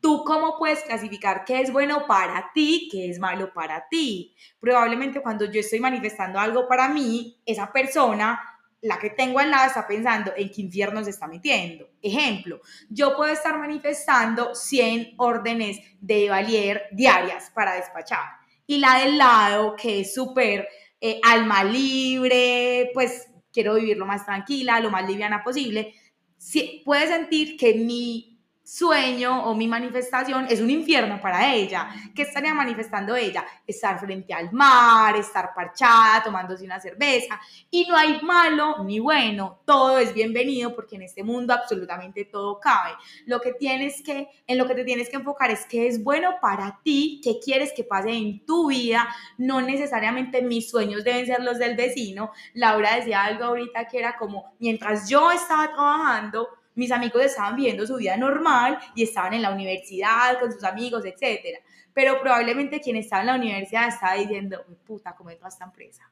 ¿Tú cómo puedes clasificar qué es bueno para ti, qué es malo para ti? Probablemente cuando yo estoy manifestando algo para mí, esa persona, la que tengo al lado, está pensando en qué infierno se está metiendo. Ejemplo, yo puedo estar manifestando 100 órdenes de valier diarias para despachar. Y la del lado, que es súper eh, alma libre, pues quiero vivir lo más tranquila, lo más liviana posible, si, puede sentir que mi sueño o mi manifestación es un infierno para ella. ¿Qué estaría manifestando ella? Estar frente al mar, estar parchada, tomándose una cerveza. Y no hay malo ni bueno, todo es bienvenido porque en este mundo absolutamente todo cabe. Lo que tienes que, en lo que te tienes que enfocar es qué es bueno para ti, qué quieres que pase en tu vida. No necesariamente mis sueños deben ser los del vecino. Laura decía algo ahorita que era como, mientras yo estaba trabajando, mis amigos estaban viviendo su vida normal y estaban en la universidad con sus amigos, etc. Pero probablemente quien estaba en la universidad estaba diciendo, puta, ¿cómo entro a esta empresa?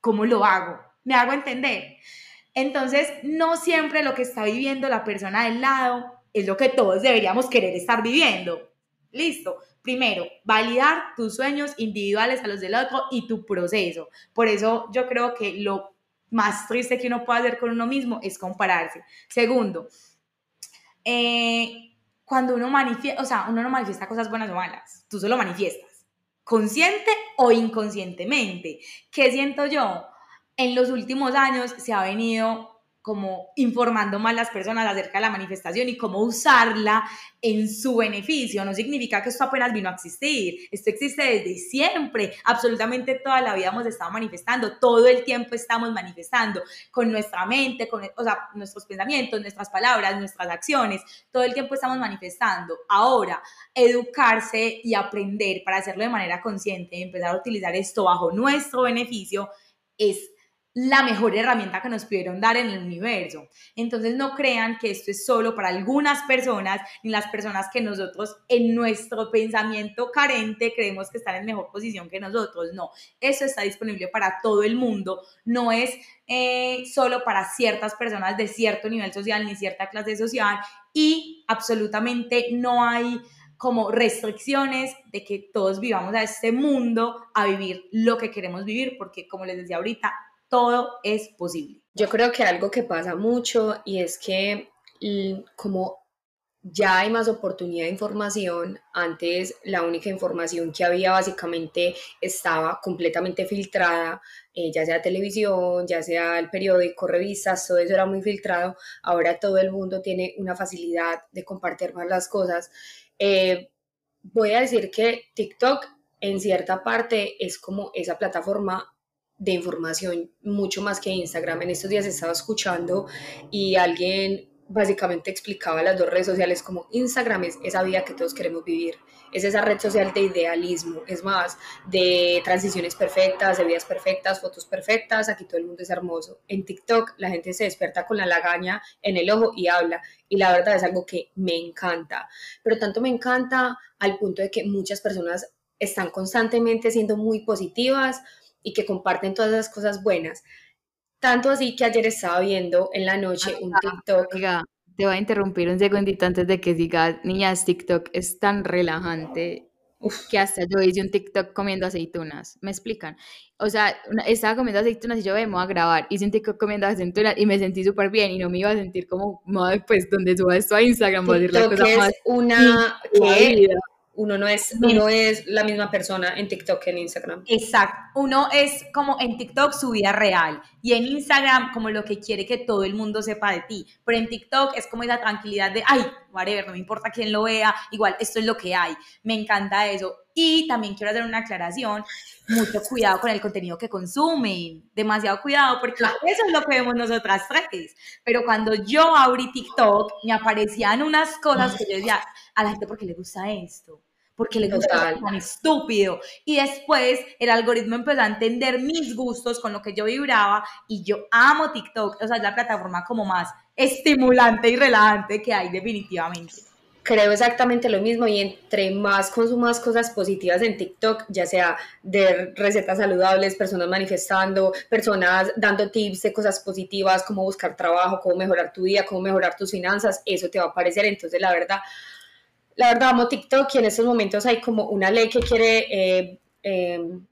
¿Cómo lo hago? ¿Me hago entender? Entonces, no siempre lo que está viviendo la persona del lado es lo que todos deberíamos querer estar viviendo. Listo. Primero, validar tus sueños individuales a los del otro y tu proceso. Por eso yo creo que lo más triste que uno puede hacer con uno mismo es compararse. Segundo, eh, cuando uno manifiesta, o sea, uno no manifiesta cosas buenas o malas, tú solo manifiestas, consciente o inconscientemente. ¿Qué siento yo? En los últimos años se ha venido como informando más las personas acerca de la manifestación y cómo usarla en su beneficio. No significa que esto apenas vino a existir, esto existe desde siempre, absolutamente toda la vida hemos estado manifestando, todo el tiempo estamos manifestando con nuestra mente, con o sea, nuestros pensamientos, nuestras palabras, nuestras acciones, todo el tiempo estamos manifestando. Ahora, educarse y aprender para hacerlo de manera consciente empezar a utilizar esto bajo nuestro beneficio es la mejor herramienta que nos pudieron dar en el universo. Entonces no crean que esto es solo para algunas personas, ni las personas que nosotros en nuestro pensamiento carente creemos que están en mejor posición que nosotros. No, eso está disponible para todo el mundo, no es eh, solo para ciertas personas de cierto nivel social ni cierta clase social y absolutamente no hay como restricciones de que todos vivamos a este mundo a vivir lo que queremos vivir, porque como les decía ahorita, todo es posible. Yo creo que algo que pasa mucho y es que como ya hay más oportunidad de información. Antes la única información que había básicamente estaba completamente filtrada, eh, ya sea televisión, ya sea el periódico, revistas, todo eso era muy filtrado. Ahora todo el mundo tiene una facilidad de compartir más las cosas. Eh, voy a decir que TikTok en cierta parte es como esa plataforma de información mucho más que Instagram. En estos días estaba escuchando y alguien básicamente explicaba las dos redes sociales como Instagram es esa vida que todos queremos vivir, es esa red social de idealismo, es más, de transiciones perfectas, de vidas perfectas, fotos perfectas, aquí todo el mundo es hermoso. En TikTok la gente se despierta con la lagaña en el ojo y habla, y la verdad es algo que me encanta, pero tanto me encanta al punto de que muchas personas están constantemente siendo muy positivas, y que comparten todas las cosas buenas. Tanto así que ayer estaba viendo en la noche un TikTok. te voy a interrumpir un segundito antes de que digas, niñas, TikTok es tan relajante que hasta yo hice un TikTok comiendo aceitunas. ¿Me explican? O sea, estaba comiendo aceitunas y yo me voy a grabar. Hice un TikTok comiendo aceitunas y me sentí súper bien y no me iba a sentir como, pues, donde suba esto a Instagram, voy a decir la cosa es más. Una que uno no es, uno es la misma persona en TikTok que en Instagram. Exacto, uno es como en TikTok su vida real y en Instagram como lo que quiere que todo el mundo sepa de ti, pero en TikTok es como esa tranquilidad de, ay, whatever, no me importa quién lo vea, igual esto es lo que hay, me encanta eso. Y también quiero hacer una aclaración, mucho cuidado con el contenido que consumen, demasiado cuidado porque eso es lo que vemos nosotras tres, pero cuando yo abrí TikTok me aparecían unas cosas que yo decía, a la gente porque le gusta esto porque le gusta tan estúpido. Y después el algoritmo empezó a entender mis gustos con lo que yo vibraba y yo amo TikTok, o sea, es la plataforma como más estimulante y relajante que hay definitivamente. creo exactamente lo mismo y entre más consumas cosas positivas en TikTok, ya sea de recetas saludables, personas manifestando, personas dando tips de cosas positivas, cómo buscar trabajo, cómo mejorar tu vida, cómo mejorar tus finanzas, eso te va a aparecer. Entonces, la verdad, la verdad amo TikTok y en estos momentos hay como una ley que quiere... Eh, em,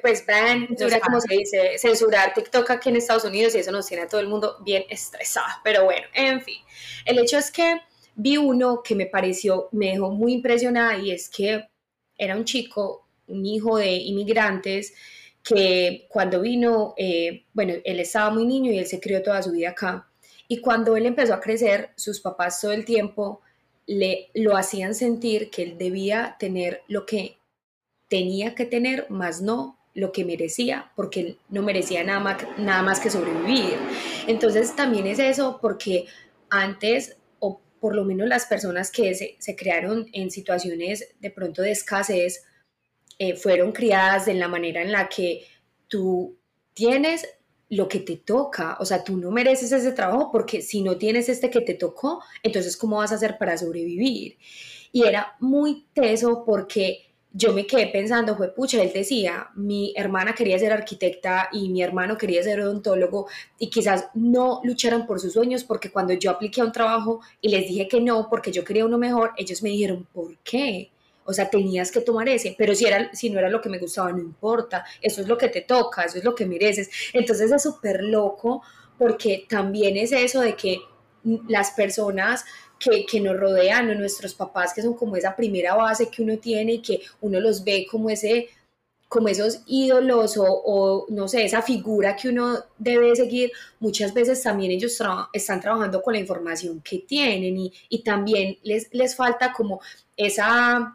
pues ban, no sé cómo se dice, censurar TikTok aquí en Estados Unidos y eso nos tiene a todo el mundo bien estresado. Pero bueno, en fin, el hecho es que vi uno que me pareció, me dejó muy impresionada y es que era un chico, un hijo de inmigrantes que cuando vino, eh, bueno, él estaba muy niño y él se crió toda su vida acá. Y cuando él empezó a crecer, sus papás todo el tiempo le lo hacían sentir que él debía tener lo que tenía que tener, más no lo que merecía, porque él no merecía nada más, nada más que sobrevivir. Entonces también es eso, porque antes, o por lo menos las personas que se, se crearon en situaciones de pronto de escasez, eh, fueron criadas de la manera en la que tú tienes lo que te toca, o sea, tú no mereces ese trabajo porque si no tienes este que te tocó, entonces ¿cómo vas a hacer para sobrevivir? Y era muy teso porque yo me quedé pensando, fue pucha, él decía, mi hermana quería ser arquitecta y mi hermano quería ser odontólogo y quizás no lucharon por sus sueños porque cuando yo apliqué a un trabajo y les dije que no porque yo quería uno mejor, ellos me dijeron, ¿por qué? O sea, tenías que tomar ese, pero si, era, si no era lo que me gustaba, no importa, eso es lo que te toca, eso es lo que mereces. Entonces es súper loco porque también es eso de que las personas que, nos rodean, nuestros papás, que son como esa primera base que uno tiene y que uno los ve como ese como esos ídolos o, no sé, esa figura que uno debe seguir, muchas veces también ellos están trabajando con la información que tienen y, y también les, les falta como esa,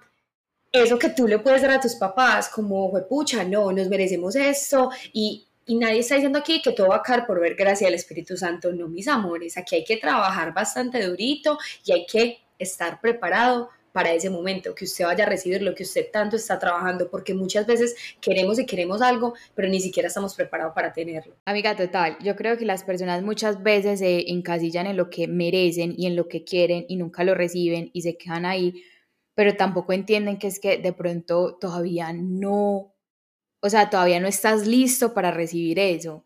eso que tú le puedes dar a tus papás, como, pucha, no, nos merecemos esto y, y nadie está diciendo aquí que todo va a caer por ver gracia del Espíritu Santo, no, mis amores. Aquí hay que trabajar bastante durito y hay que estar preparado para ese momento, que usted vaya a recibir lo que usted tanto está trabajando, porque muchas veces queremos y queremos algo, pero ni siquiera estamos preparados para tenerlo. Amiga, total, yo creo que las personas muchas veces se encasillan en lo que merecen y en lo que quieren y nunca lo reciben y se quedan ahí, pero tampoco entienden que es que de pronto todavía no o sea, todavía no estás listo para recibir eso.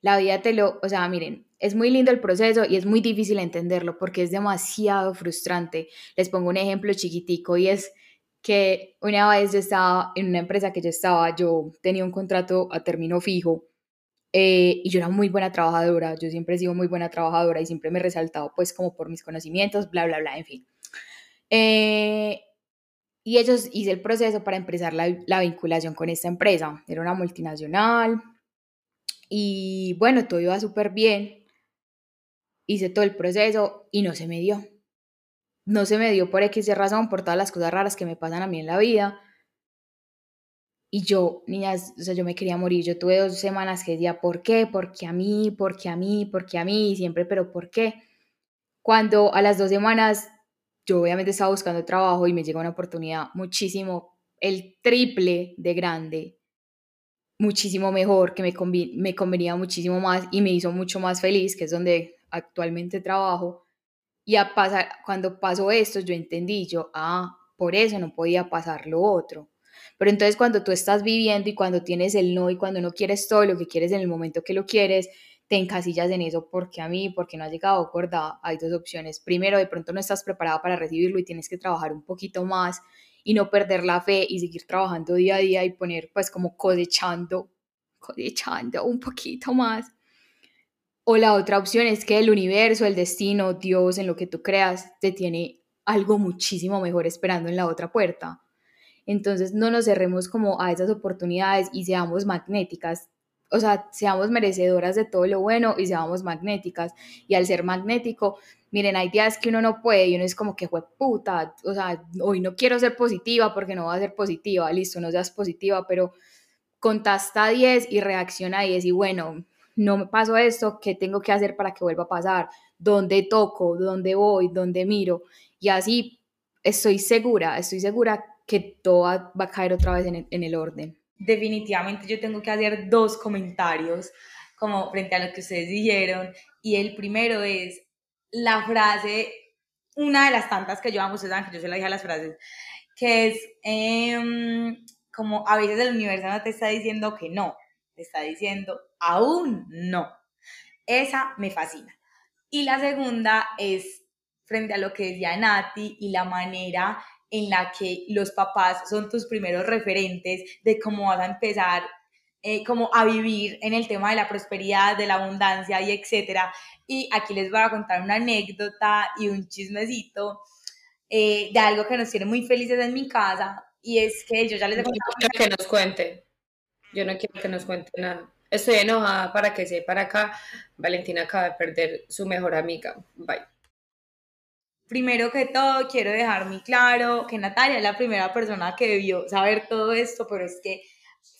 La vida te lo, o sea, miren, es muy lindo el proceso y es muy difícil entenderlo porque es demasiado frustrante. Les pongo un ejemplo chiquitico y es que una vez yo estaba en una empresa que yo estaba, yo tenía un contrato a término fijo eh, y yo era muy buena trabajadora, yo siempre he sido muy buena trabajadora y siempre me he resaltado pues como por mis conocimientos, bla, bla, bla, en fin. Eh, y ellos hice el proceso para empezar la, vinculación con esta empresa. Era una multinacional y bueno, todo iba súper bien. Hice todo el proceso y no se me dio. No se me dio por X razón, por todas las cosas raras que me pasan a mí en la vida. Y yo, niñas, o sea, yo me quería morir. Yo tuve dos semanas que decía, ¿por qué? Porque a mí, porque a mí, porque a mí, siempre, pero ¿por qué? Cuando a las dos semanas yo obviamente estaba buscando trabajo y me llega una oportunidad muchísimo, el triple de grande, muchísimo mejor, que me, me convenía muchísimo más y me hizo mucho más feliz, que es donde actualmente trabajo. Y a pasar, cuando pasó esto, yo entendí, yo, ah, por eso no podía pasar lo otro. Pero entonces cuando tú estás viviendo y cuando tienes el no y cuando no quieres todo lo que quieres en el momento que lo quieres, te encasillas en eso porque a mí, porque no has llegado a acordar, hay dos opciones. Primero, de pronto no estás preparado para recibirlo y tienes que trabajar un poquito más y no perder la fe y seguir trabajando día a día y poner pues como cosechando, cosechando un poquito más. O la otra opción es que el universo, el destino, Dios, en lo que tú creas, te tiene algo muchísimo mejor esperando en la otra puerta. Entonces no nos cerremos como a esas oportunidades y seamos magnéticas o sea, seamos merecedoras de todo lo bueno y seamos magnéticas. Y al ser magnético, miren, hay días que uno no puede y uno es como que fue puta, o sea, hoy no quiero ser positiva porque no va a ser positiva, listo, no seas positiva, pero contasta a 10 y reacciona a 10 y bueno, no me pasó esto, ¿qué tengo que hacer para que vuelva a pasar? ¿Dónde toco? ¿Dónde voy? ¿Dónde miro? Y así estoy segura, estoy segura que todo va, a caer otra vez en el orden definitivamente yo tengo que hacer dos comentarios como frente a lo que ustedes dijeron y el primero es la frase una de las tantas que yo amo, ustedes saben que yo se la dije a las frases, que es em, como a veces el universo no te está diciendo que no, te está diciendo aún no. Esa me fascina. Y la segunda es frente a lo que decía Nati y la manera en la que los papás son tus primeros referentes de cómo vas a empezar eh, como a vivir en el tema de la prosperidad, de la abundancia y etcétera. Y aquí les voy a contar una anécdota y un chismecito eh, de algo que nos tiene muy felices en mi casa y es que yo ya les he contado. No quiero que nos cuente. Yo no quiero que nos cuente nada. Estoy enojada para que sepa acá. Valentina acaba de perder su mejor amiga. Bye. Primero que todo, quiero dejar muy claro que Natalia es la primera persona que debió saber todo esto, pero es que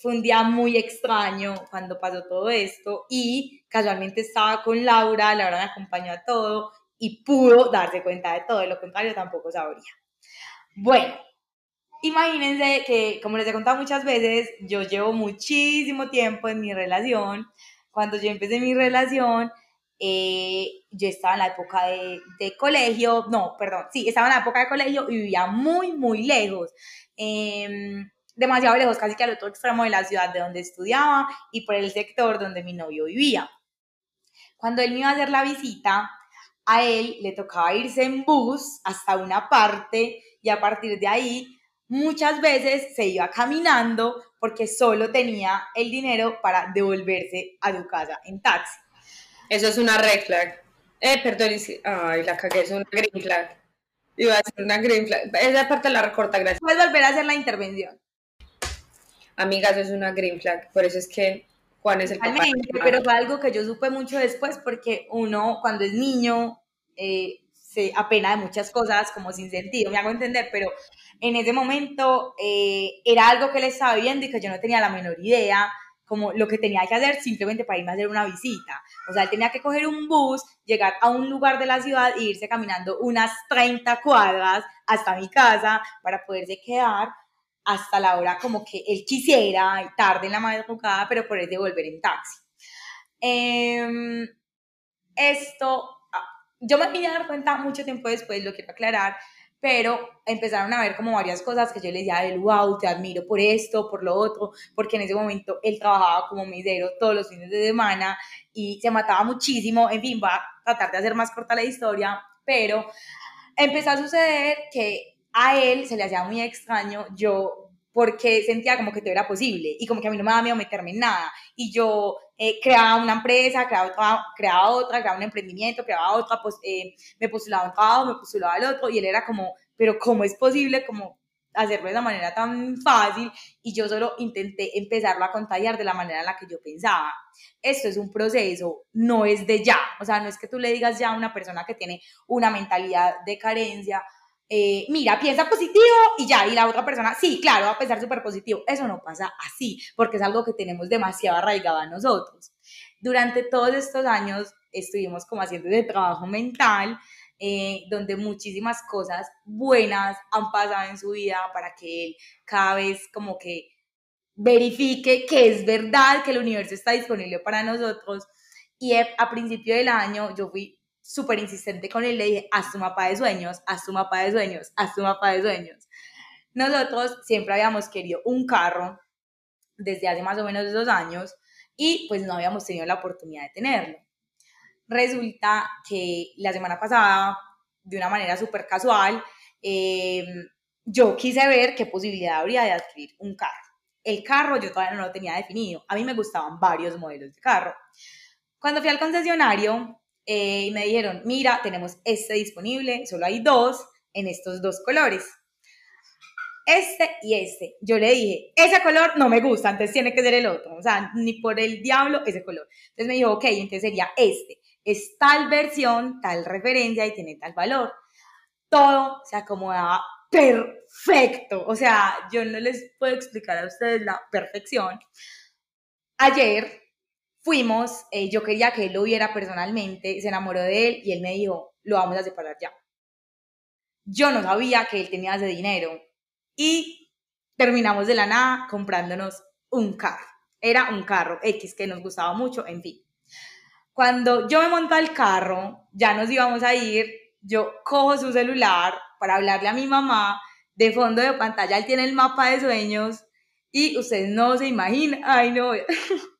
fue un día muy extraño cuando pasó todo esto y casualmente estaba con Laura, Laura me acompañó a todo y pudo darse cuenta de todo, de lo contrario tampoco sabría. Bueno, imagínense que, como les he contado muchas veces, yo llevo muchísimo tiempo en mi relación. Cuando yo empecé mi relación, eh, yo estaba en la época de, de, colegio, no, perdón, sí, estaba en la época de colegio y vivía muy, muy lejos. Eh, demasiado lejos, casi que al otro extremo de la ciudad de donde estudiaba y por el sector donde mi novio vivía. Cuando él me iba a hacer la visita, a él le tocaba irse en bus hasta una parte y a partir de ahí muchas veces se iba caminando porque solo tenía el dinero para devolverse a su casa en taxi. Eso es una red flag. Eh, perdón, ay, la cagué, es una green flag. Iba a ser una green flag. Esa parte la recorta, gracias. Puedes volver a hacer la intervención. Amigas, es una green flag, por eso es que Juan es el papá. Pero fue algo que yo supe mucho después porque uno cuando es niño eh, se apena de muchas cosas como sin sentido, me hago entender, pero en ese momento eh, era algo que él estaba viendo y que yo no tenía la menor idea como lo que tenía que hacer simplemente para irme a hacer una visita. O sea, él tenía que coger un bus, llegar a un lugar de la ciudad e irse caminando unas 30 cuadras hasta mi casa para poderse quedar hasta la hora como que él quisiera, tarde en la madrugada, pero por de volver en taxi. Em, esto, ah, yo me vine a dar cuenta mucho tiempo después, lo quiero aclarar, pero empezaron a ver como varias cosas que yo le decía wow, te admiro por esto, por lo otro, porque en ese momento él trabajaba como mesero todos los fines de semana y se mataba muchísimo, en fin, va a tratar de hacer más corta la historia, pero empezó a suceder que a él se le hacía muy extraño yo porque sentía como que todo era posible y como que a mí no me daba miedo meterme en nada. Y yo eh, creaba una empresa, creaba otra, creaba otra, creaba un emprendimiento, creaba otra, pues eh, me postulaba un trabajo, me postulaba al otro y él era como, pero ¿cómo es posible como hacerlo de la manera tan fácil? Y yo solo intenté empezarlo a contagiar de la manera en la que yo pensaba. Esto es un proceso, no es de ya. O sea, no es que tú le digas ya a una persona que tiene una mentalidad de carencia, eh, mira, piensa positivo y ya, y la otra persona, sí, claro, va a pensar súper positivo. Eso no pasa así, porque es algo que tenemos demasiado arraigado a nosotros. Durante todos estos años estuvimos como haciendo de trabajo mental, eh, donde muchísimas cosas buenas han pasado en su vida para que él cada vez como que verifique que es verdad, que el universo está disponible para nosotros. Y a principio del año yo fui súper insistente con él, le dije, haz tu mapa de sueños, haz tu mapa de sueños, haz tu mapa de sueños. Nosotros siempre habíamos querido un carro desde hace más o menos dos años y pues no habíamos tenido la oportunidad de tenerlo. Resulta que la semana pasada, de una manera súper casual, em, yo quise ver qué posibilidad habría de adquirir un carro. El carro yo todavía no lo tenía definido. A mí me gustaban varios modelos de carro. Cuando fui al concesionario, eh, y me dijeron, mira, tenemos este disponible, solo hay dos en estos dos colores. Este y este. Yo le dije, ese color no me gusta, entonces tiene que ser el otro. O sea, ni por el diablo ese color. Entonces me dijo, ok, entonces sería este. Es tal versión, tal referencia y tiene tal valor. Todo se acomodaba perfecto. O sea, yo no les puedo explicar a ustedes la perfección. Ayer fuimos, eh, yo quería que él lo viera personalmente, se enamoró de él y él me dijo, lo vamos a separar ya. Yo no sabía que él tenía ese dinero y terminamos de la nada comprándonos un carro. Era un carro X que nos gustaba mucho, en fin. Cuando yo me monté al carro, ya nos íbamos a ir, yo cojo su celular para hablarle a mi mamá, de fondo de pantalla él tiene el mapa de sueños y ustedes no se imaginan, ay no.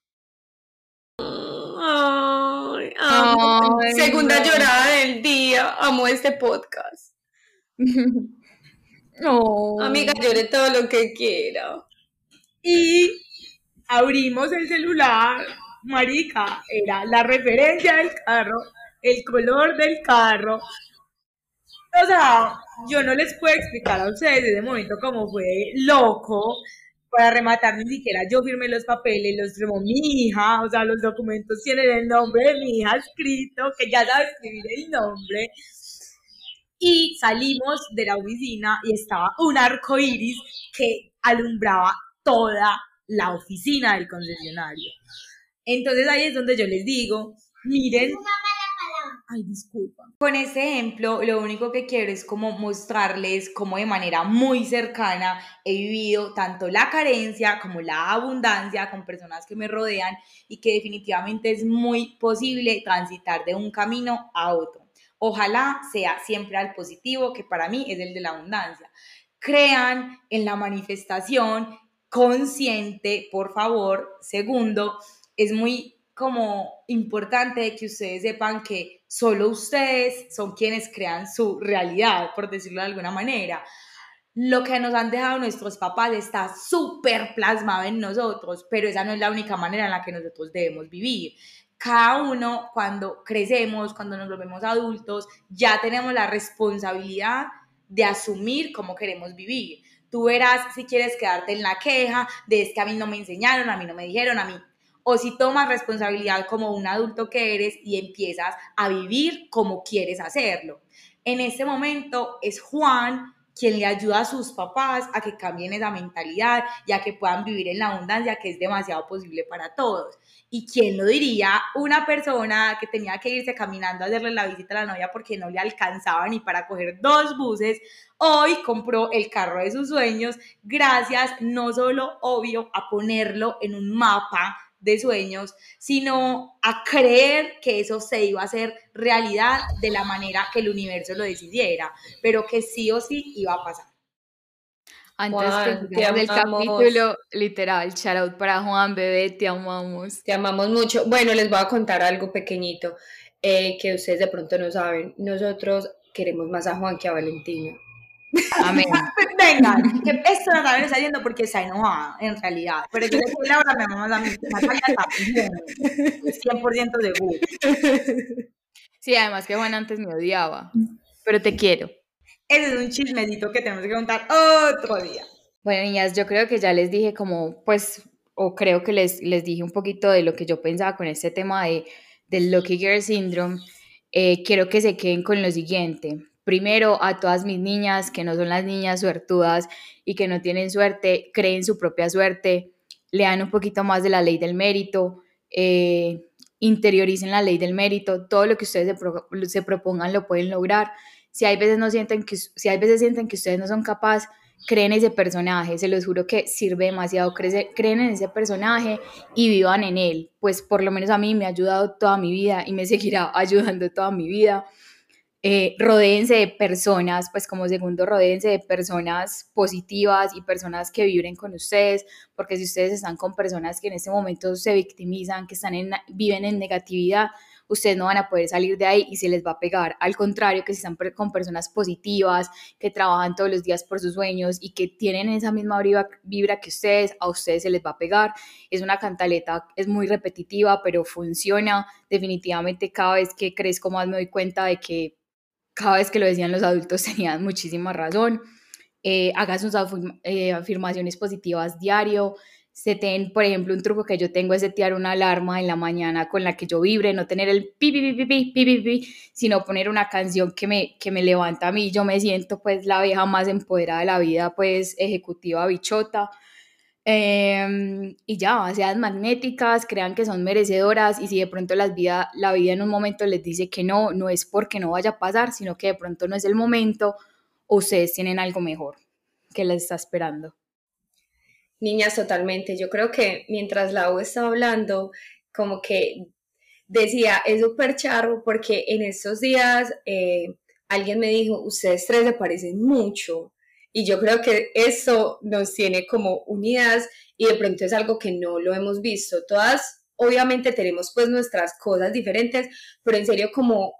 Segunda llorada del día, amo este podcast. No. Amiga, llore todo lo que quiera. Y abrimos el celular, marica, era la referencia del carro, el color del carro. O sea, yo no les puedo explicar a ustedes ese momento cómo fue loco. Para rematar, ni siquiera yo firmé los papeles, los firmó mi hija, o sea, los documentos tienen el nombre de mi hija escrito, que ya sabe escribir el nombre. Y salimos de la oficina y estaba un arco iris que alumbraba toda la oficina del concesionario. Entonces ahí es donde yo les digo, miren, ay, disculpa. Con ese ejemplo, lo único que quiero es como mostrarles cómo de manera muy cercana he vivido tanto la carencia como la abundancia con personas que me rodean y que definitivamente es muy posible transitar de un camino a otro. Ojalá sea siempre al positivo, que para mí es el de la abundancia. Crean en la manifestación consciente, por favor. Segundo, es muy como importante que ustedes sepan que solo ustedes son quienes crean su realidad, por decirlo de alguna manera. Lo que nos han dejado nuestros papás está súper plasmado en nosotros, pero esa no es la única manera en la que nosotros debemos vivir. Cada uno, cuando crecemos, cuando nos volvemos adultos, ya tenemos la responsabilidad de asumir cómo queremos vivir. Tú verás si quieres quedarte en la queja de es que a mí no me enseñaron, a mí no me dijeron, a mí. O si tomas responsabilidad como un adulto que eres y empiezas a vivir como quieres hacerlo. En este momento es Juan quien le ayuda a sus papás a que cambien esa mentalidad y a que puedan vivir en la abundancia que es demasiado posible para todos. ¿Y quién lo diría? Una persona que tenía que irse caminando a hacerle la visita a la novia porque no le alcanzaba ni para coger dos buses, hoy compró el carro de sus sueños gracias no solo, obvio, a ponerlo en un mapa de sueños, sino a creer que eso se iba a hacer realidad de la manera que el universo lo decidiera, pero que sí o sí iba a pasar. Antes del capítulo, literal, shout out para Juan, bebé, te amamos. Te amamos mucho. Bueno, les voy a contar algo pequeñito eh, que ustedes de pronto no saben. Nosotros queremos más a Juan que a Valentina. Amén. Venga, que esto no está saliendo porque está enojada, en realidad. Pero yo le la hora, me vamos a mi Natalia está 100% seguro. Sí, además que Juan antes me odiaba, pero te quiero. Ese es un chismedito que tenemos que contar otro día. Bueno, niñas, yo creo que ya les dije como, pues, o creo que les, les dije un poquito de lo que yo pensaba con este tema de, del Lucky Girl Syndrome. Eh, quiero que se queden con lo siguiente. Primero, a todas mis niñas, que no son las niñas suertudas y que no tienen suerte, creen su propia suerte, lean un poquito más de la ley del mérito, eh, interioricen la ley del mérito, todo lo que ustedes se, propongan lo pueden lograr si hay veces no sienten que, si hay veces sienten que ustedes no son capaces, creen ese personaje, se los juro que sirve demasiado, creen en ese personaje y vivan en él, pues por lo menos a mí me ha ayudado toda mi vida y me seguirá ayudando toda mi vida. Eh, rodéense de personas, pues como segundo, rodéense de personas positivas y personas que vibren con ustedes, porque si ustedes están con personas que en este momento se victimizan, que están en, viven en negatividad, ustedes no van a poder salir de ahí y se les va a pegar. Al contrario, que si están con personas positivas, que trabajan todos los días por sus sueños y que tienen esa misma vibra que ustedes, a ustedes se les va a pegar. Es una cantaleta, es muy repetitiva, pero funciona. Definitivamente cada vez que crezco más me doy cuenta de que cada vez que lo decían los adultos tenían muchísima razón. Eh, hagan sus eh, afirmaciones positivas diario, ten, por ejemplo, un truco que yo tengo es setear una alarma en la mañana con la que yo vibre, no tener el pi, pi, pi, pi, pi, pi, pi, sino poner una canción que me, que me levanta a mí. Yo me siento pues la vieja más empoderada de la vida, pues ejecutiva bichota. Eh, y ya, sean magnéticas, crean que son merecedoras y si de pronto las vida, la vida en un momento les dice que no, no es porque no vaya a pasar, sino que de pronto no es el momento o ustedes tienen algo mejor que les está esperando. Niñas, totalmente. Yo creo que mientras la U estaba hablando, como que decía, es súper charro porque en estos días, eh, alguien me dijo, ustedes tres se parecen mucho. Y yo creo que eso nos tiene como unidas y de pronto es algo que no lo hemos visto. Todas, obviamente, tenemos pues nuestras cosas diferentes, pero en serio como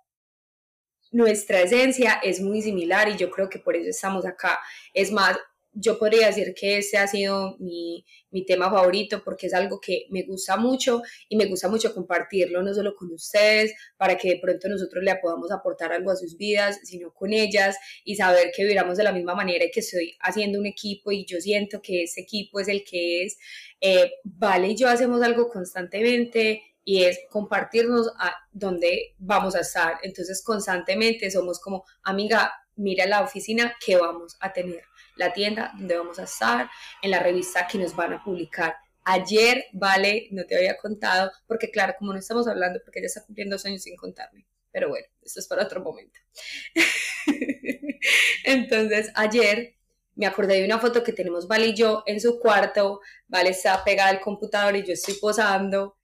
nuestra esencia es muy similar y yo creo que por eso estamos acá. Es más, yo podría decir que ese ha sido mi, mi, tema favorito porque es algo que me gusta mucho y me gusta mucho compartirlo, no solo con ustedes, para que de pronto nosotros le podamos aportar algo a sus vidas, sino con ellas y saber que viviramos de la misma manera y que estoy haciendo un equipo y yo siento que ese equipo es el que es. Eh, vale yo hacemos algo constantemente y es compartirnos a dónde vamos a estar. Entonces constantemente somos como, amiga, mira la oficina que vamos a tener la tienda donde vamos a estar, en la revista que nos van a publicar. Ayer, vale, no te había contado, porque claro, como no estamos hablando, porque ya está cumpliendo dos años sin contarme. Pero bueno, esto es para otro momento. Entonces, ayer me acordé de una foto que tenemos Vale y yo en su cuarto. Vale está pegada al computador y yo estoy posando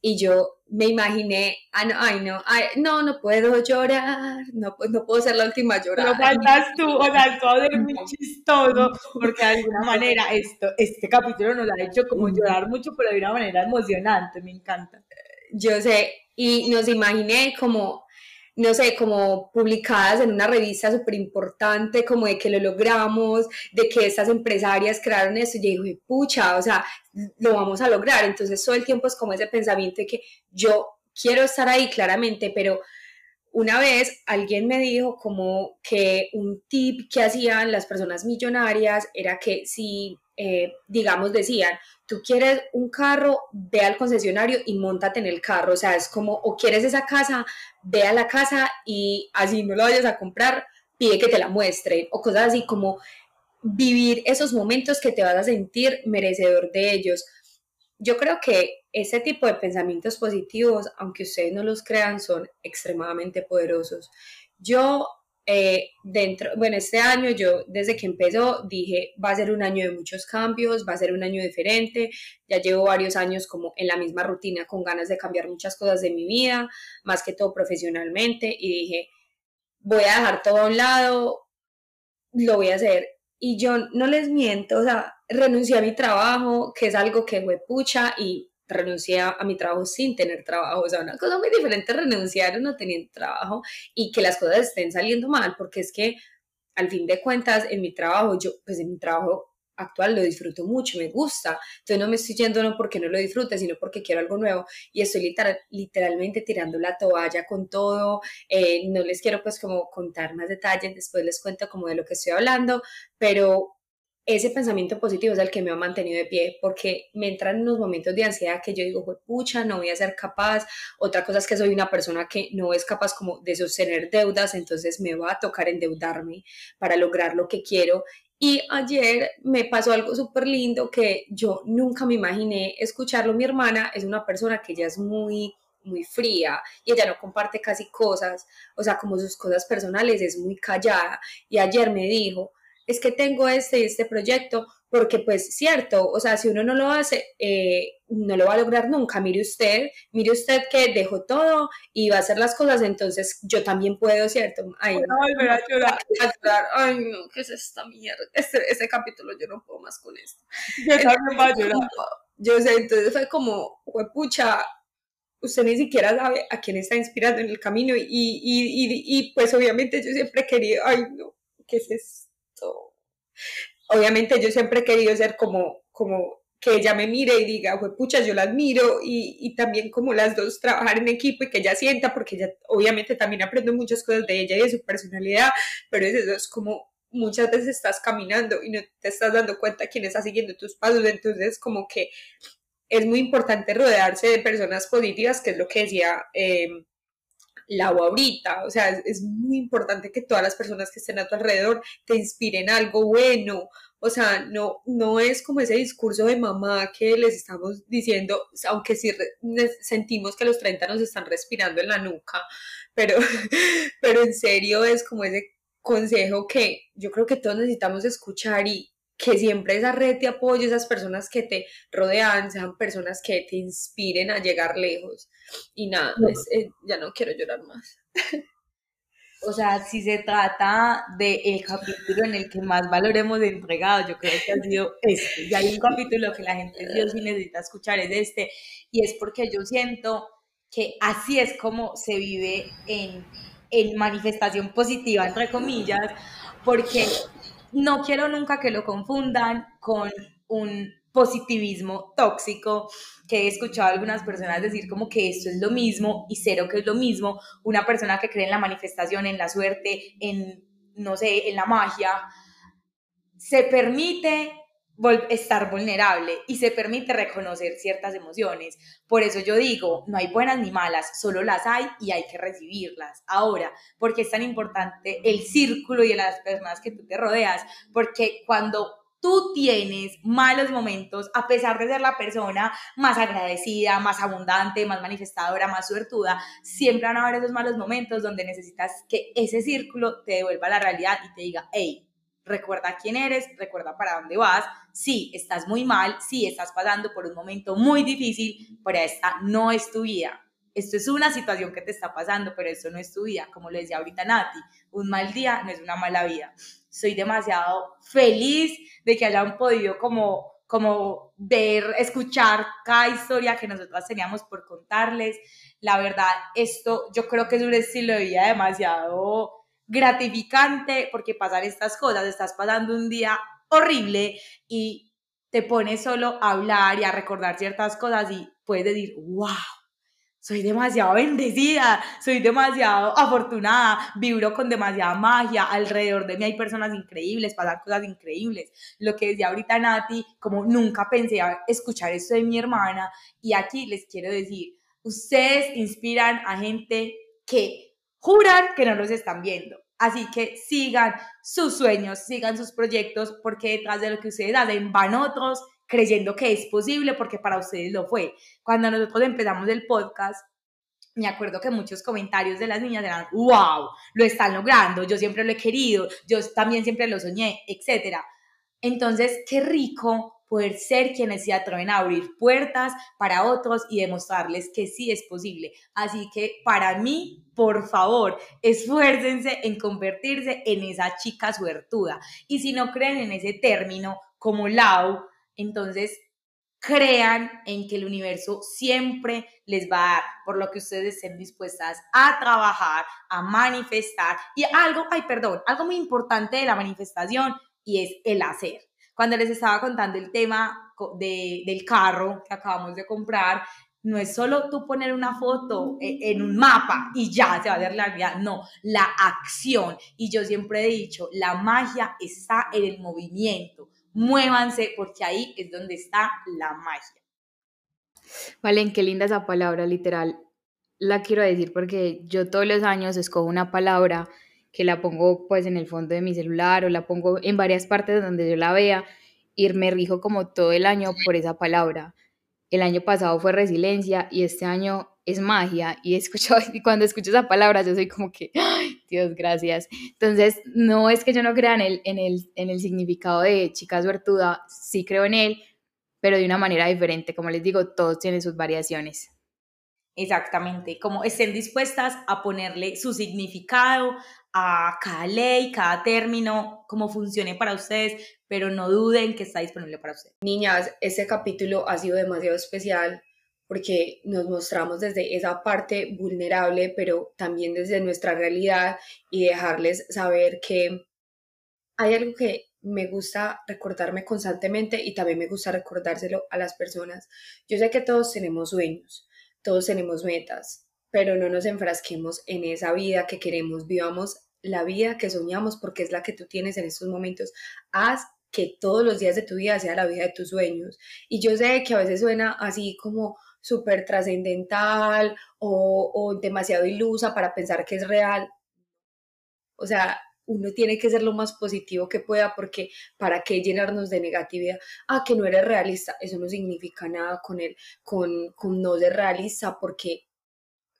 y yo me imaginé, ah, no, ay, no, ay, no, no puedo llorar, no, pues no puedo ser la última a llorar. No faltas tú, o sea, todo es muy chistoso, porque de alguna manera esto, este capítulo nos ha hecho como llorar mucho, pero de una manera emocionante, me encanta. Yo sé, y nos imaginé como no sé, como publicadas en una revista súper importante, como de que lo logramos, de que estas empresarias crearon esto, y yo dije, pucha, o sea, lo vamos a lograr. Entonces todo el tiempo es como ese pensamiento de que yo quiero estar ahí claramente, pero una vez alguien me dijo como que un tip que hacían las personas millonarias era que si, eh, digamos, decían, tú quieres un carro, ve al concesionario y montate en el carro. O sea, es como, o quieres esa casa, ve a la casa y así no lo vayas a comprar, pide que te la muestren. O cosas así como vivir esos momentos que te vas a sentir merecedor de ellos. Yo creo que ese tipo de pensamientos positivos, aunque ustedes no los crean, son extremadamente poderosos. Yo eh, dentro, bueno, este año yo desde que empezó dije, va a ser un año de muchos cambios, va a ser un año diferente, ya llevo varios años como en la misma rutina con ganas de cambiar muchas cosas de mi vida, más que todo profesionalmente, y dije, voy a dejar todo a un lado, lo voy a hacer. Y yo no les miento, o sea, renuncié a mi trabajo, que es algo que fue pucha y renuncié a, mi trabajo sin tener trabajo. O sea, una cosa muy diferente renunciar a no tener trabajo y que las cosas estén saliendo mal, porque es que al fin de cuentas en mi trabajo, yo pues en mi trabajo actual lo disfruto mucho, me gusta. Entonces no me estoy yendo no porque no lo disfrute, sino porque quiero algo nuevo y estoy literal, literalmente tirando la toalla con todo. Eh, no les quiero pues como contar más detalles, después les cuento como de lo que estoy hablando, pero ese pensamiento positivo es el que me ha mantenido de pie, porque me entran unos momentos de ansiedad que yo digo, pucha, no voy a ser capaz. Otra cosa es que soy una persona que no es capaz como de sostener deudas, entonces me va a tocar endeudarme para lograr lo que quiero. Y ayer me pasó algo súper lindo que yo nunca me imaginé escucharlo. Mi hermana es una persona que ya es muy muy fría y ella no comparte casi cosas, o sea, como sus cosas personales es muy callada. Y ayer me dijo, es que tengo este y este proyecto, porque pues cierto, o sea, si uno no lo hace, eh, no lo va a lograr nunca. Mire usted, mire usted que dejó todo y va a hacer las cosas, entonces yo también puedo, ¿cierto? Ay, no, volver a llorar. Ay, no, ¿qué es esta mierda? Este, este capítulo yo no puedo más con esto. Yo también voy a llorar. Yo sé, entonces fue como, pucha, usted ni siquiera sabe a quién está inspirando en el camino y, y, y, y pues obviamente yo siempre he querido, ay, no, ¿qué es esto? Obviamente yo siempre he querido ser como, como que ella me mire y diga, pucha, yo la admiro y, y, también como las dos trabajar en equipo y que ella sienta, porque ella obviamente también aprendo muchas cosas de ella y de su personalidad, pero es eso, es como muchas veces estás caminando y no te estás dando cuenta quién está siguiendo tus pasos, entonces como que es muy importante rodearse de personas positivas, que es lo que decía eh, la ahorita. O sea, es, muy importante que todas las personas que estén a tu alrededor te inspiren algo bueno. O sea, no, no es como ese discurso de mamá que les estamos diciendo, aunque sí sentimos que los 30 nos están respirando en la nuca, pero, pero en serio es como ese consejo que yo creo que todos necesitamos escuchar y, que siempre esa red de apoyo, esas personas que te rodean, sean personas que te inspiren a llegar lejos. Y nada, eh, ya no quiero llorar más. o sea, si se trata del el capítulo en el que más valor hemos entregado, yo creo que ha sido este. Y hay un capítulo que la gente Dios sí necesita escuchar, es este. Y es porque yo siento que así es como se vive en, en manifestación positiva, entre comillas, porque no quiero nunca que lo confundan con un positivismo tóxico que he escuchado a algunas personas decir como que esto es lo mismo y cero que es lo mismo. Una persona que cree en la manifestación, en la suerte, en, no sé, en la magia, se permite estar vulnerable y se permite reconocer ciertas emociones. Por eso yo digo, no hay buenas ni malas, solo las hay y hay que recibirlas. Ahora, porque es tan importante el círculo y las personas que tú te rodeas? Porque cuando tú tienes malos momentos, a pesar de ser la persona más agradecida, más abundante, más manifestadora, más suertuda, siempre van a haber esos malos momentos donde necesitas que ese círculo te devuelva la realidad y te diga, hey, recuerda quién eres, recuerda para dónde vas, sí, estás muy mal, sí, estás pasando por un momento muy difícil, pero esta no es tu vida. Esto es una situación que te está pasando, pero esto no es tu vida. Como lo decía ahorita Nati, un mal día no es una mala vida. Soy demasiado feliz de que hayan podido como como ver, escuchar cada historia que nosotras teníamos por contarles. La verdad, esto yo creo que es un estilo de vida demasiado gratificante porque pasar estas cosas, estás pasando un día horrible y te pones solo a hablar y a recordar ciertas cosas y puedes decir, wow, soy demasiado bendecida, soy demasiado afortunada, vibro con demasiada magia, alrededor de mí hay personas increíbles, pasan cosas increíbles. Lo que decía ahorita Nati, como nunca pensé escuchar esto de mi hermana, y aquí les quiero decir, ustedes inspiran a gente que juran que no los están viendo. Así que sigan sus sueños, sigan sus proyectos, porque detrás de lo que ustedes hacen van otros creyendo que es posible porque para ustedes lo fue. Cuando nosotros empezamos el podcast, me acuerdo que muchos comentarios de las niñas eran, wow, lo están logrando, yo siempre lo he querido, yo también siempre lo soñé, etc. Entonces, qué rico poder ser quienes se atreven a abrir puertas para otros y demostrarles que sí es posible. Así que para mí, por favor, esfuércense en convertirse en esa chica suertuda. Y si no creen en ese término como Lau, entonces, crean en que el universo siempre les va a dar por lo que ustedes estén dispuestas a trabajar, a manifestar. Y algo, ay, perdón, algo muy importante de la manifestación y es el hacer. Cuando les estaba contando el tema del carro que acabamos de comprar, no es solo tú poner una foto e, en un mapa y ya se va a ver la realidad, no, la acción. Y yo siempre he dicho, la magia está en el movimiento muévanse porque ahí es donde está la magia. Valen, qué linda esa palabra, literal. La quiero decir porque yo todos los años escojo una palabra que la pongo pues en el fondo de mi celular o la pongo en varias partes donde yo la vea y me rijo como todo el año por esa palabra. El año pasado fue resiliencia y este año es magia y, escucho, y cuando escucho esa palabra yo soy como que, Dios, gracias. Entonces, no es que yo no crea en el, en el, en el significado de chica suertuda, sí creo en él, pero de una manera diferente. Como les digo, todos tienen sus variaciones. Exactamente, como estén dispuestas a ponerle su significado a cada ley, cada término, como funcione para ustedes, pero no duden que está disponible para ustedes. Niñas, este capítulo ha sido demasiado especial porque nos mostramos desde esa parte vulnerable, pero también desde nuestra realidad y dejarles saber que hay algo que me gusta recordarme constantemente y también me gusta recordárselo a las personas. Yo sé que todos tenemos sueños, todos tenemos metas, pero no nos enfrasquemos en esa vida que queremos, vivamos la vida que soñamos porque es la que tú tienes en estos momentos. Haz que todos los días de tu vida sea la vida de tus sueños. Y yo sé que a veces suena así como, súper trascendental o, demasiado ilusa para pensar que es real. O sea, uno tiene que ser lo más positivo que pueda porque para qué llenarnos de negatividad. Ah, que no eres realista, eso no significa nada con, el, con, con no ser realista porque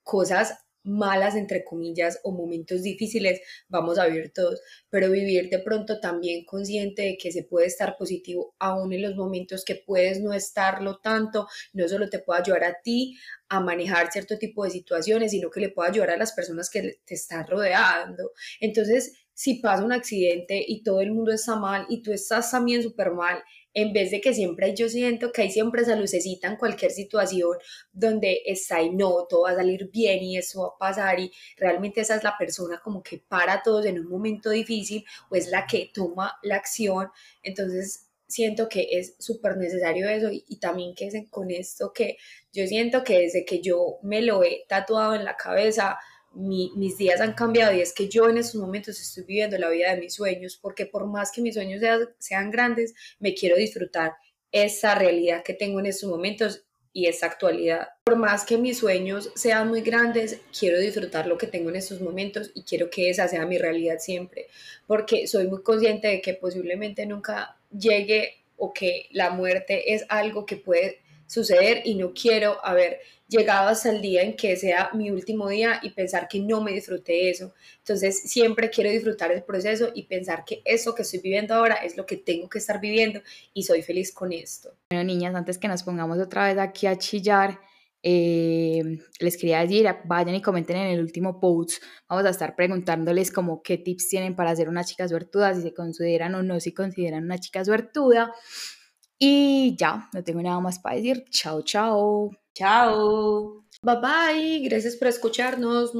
cosas malas, entre comillas, o momentos difíciles, vamos a vivir todos, pero vivir de pronto también consciente de que se puede estar positivo aún en los momentos que puedes no estarlo tanto, no solo te puede ayudar a ti a manejar cierto tipo de situaciones, sino que le puede ayudar a las personas que te están rodeando. Entonces, si pasa un accidente y todo el mundo está mal y tú estás también súper mal, en vez de que siempre yo siento que hay siempre esa lucecita en cualquier situación donde está y no, todo va a salir bien y eso va a pasar y realmente esa es la persona como que para todos en un momento difícil o es la que toma la acción, entonces siento que es súper necesario eso y, también que es con esto que yo siento que desde que yo me lo he tatuado en la cabeza, mis días han cambiado y es que yo en estos momentos estoy viviendo la vida de mis sueños, porque por más que mis sueños sean, grandes, me quiero disfrutar esa realidad que tengo en estos momentos y esa actualidad. Por más que mis sueños sean muy grandes, quiero disfrutar lo que tengo en estos momentos y quiero que esa sea mi realidad siempre, porque soy muy consciente de que posiblemente nunca llegue o que la muerte es algo que puede suceder y no quiero haber llegado hasta el día en que sea mi último día y pensar que no me disfruté eso. Entonces siempre quiero disfrutar el proceso y pensar que eso que estoy viviendo ahora es lo que tengo que estar viviendo y soy feliz con esto. Bueno, niñas, antes que nos pongamos otra vez aquí a chillar, eh, les quería decir, vayan y comenten en el último post. Vamos a estar preguntándoles como qué tips tienen para ser una chica suertuda, si se consideran o no si consideran una chica suertuda. Y ya, no tengo nada más para decir. Chao, chao. Chao. Bye bye. Gracias por escucharnos.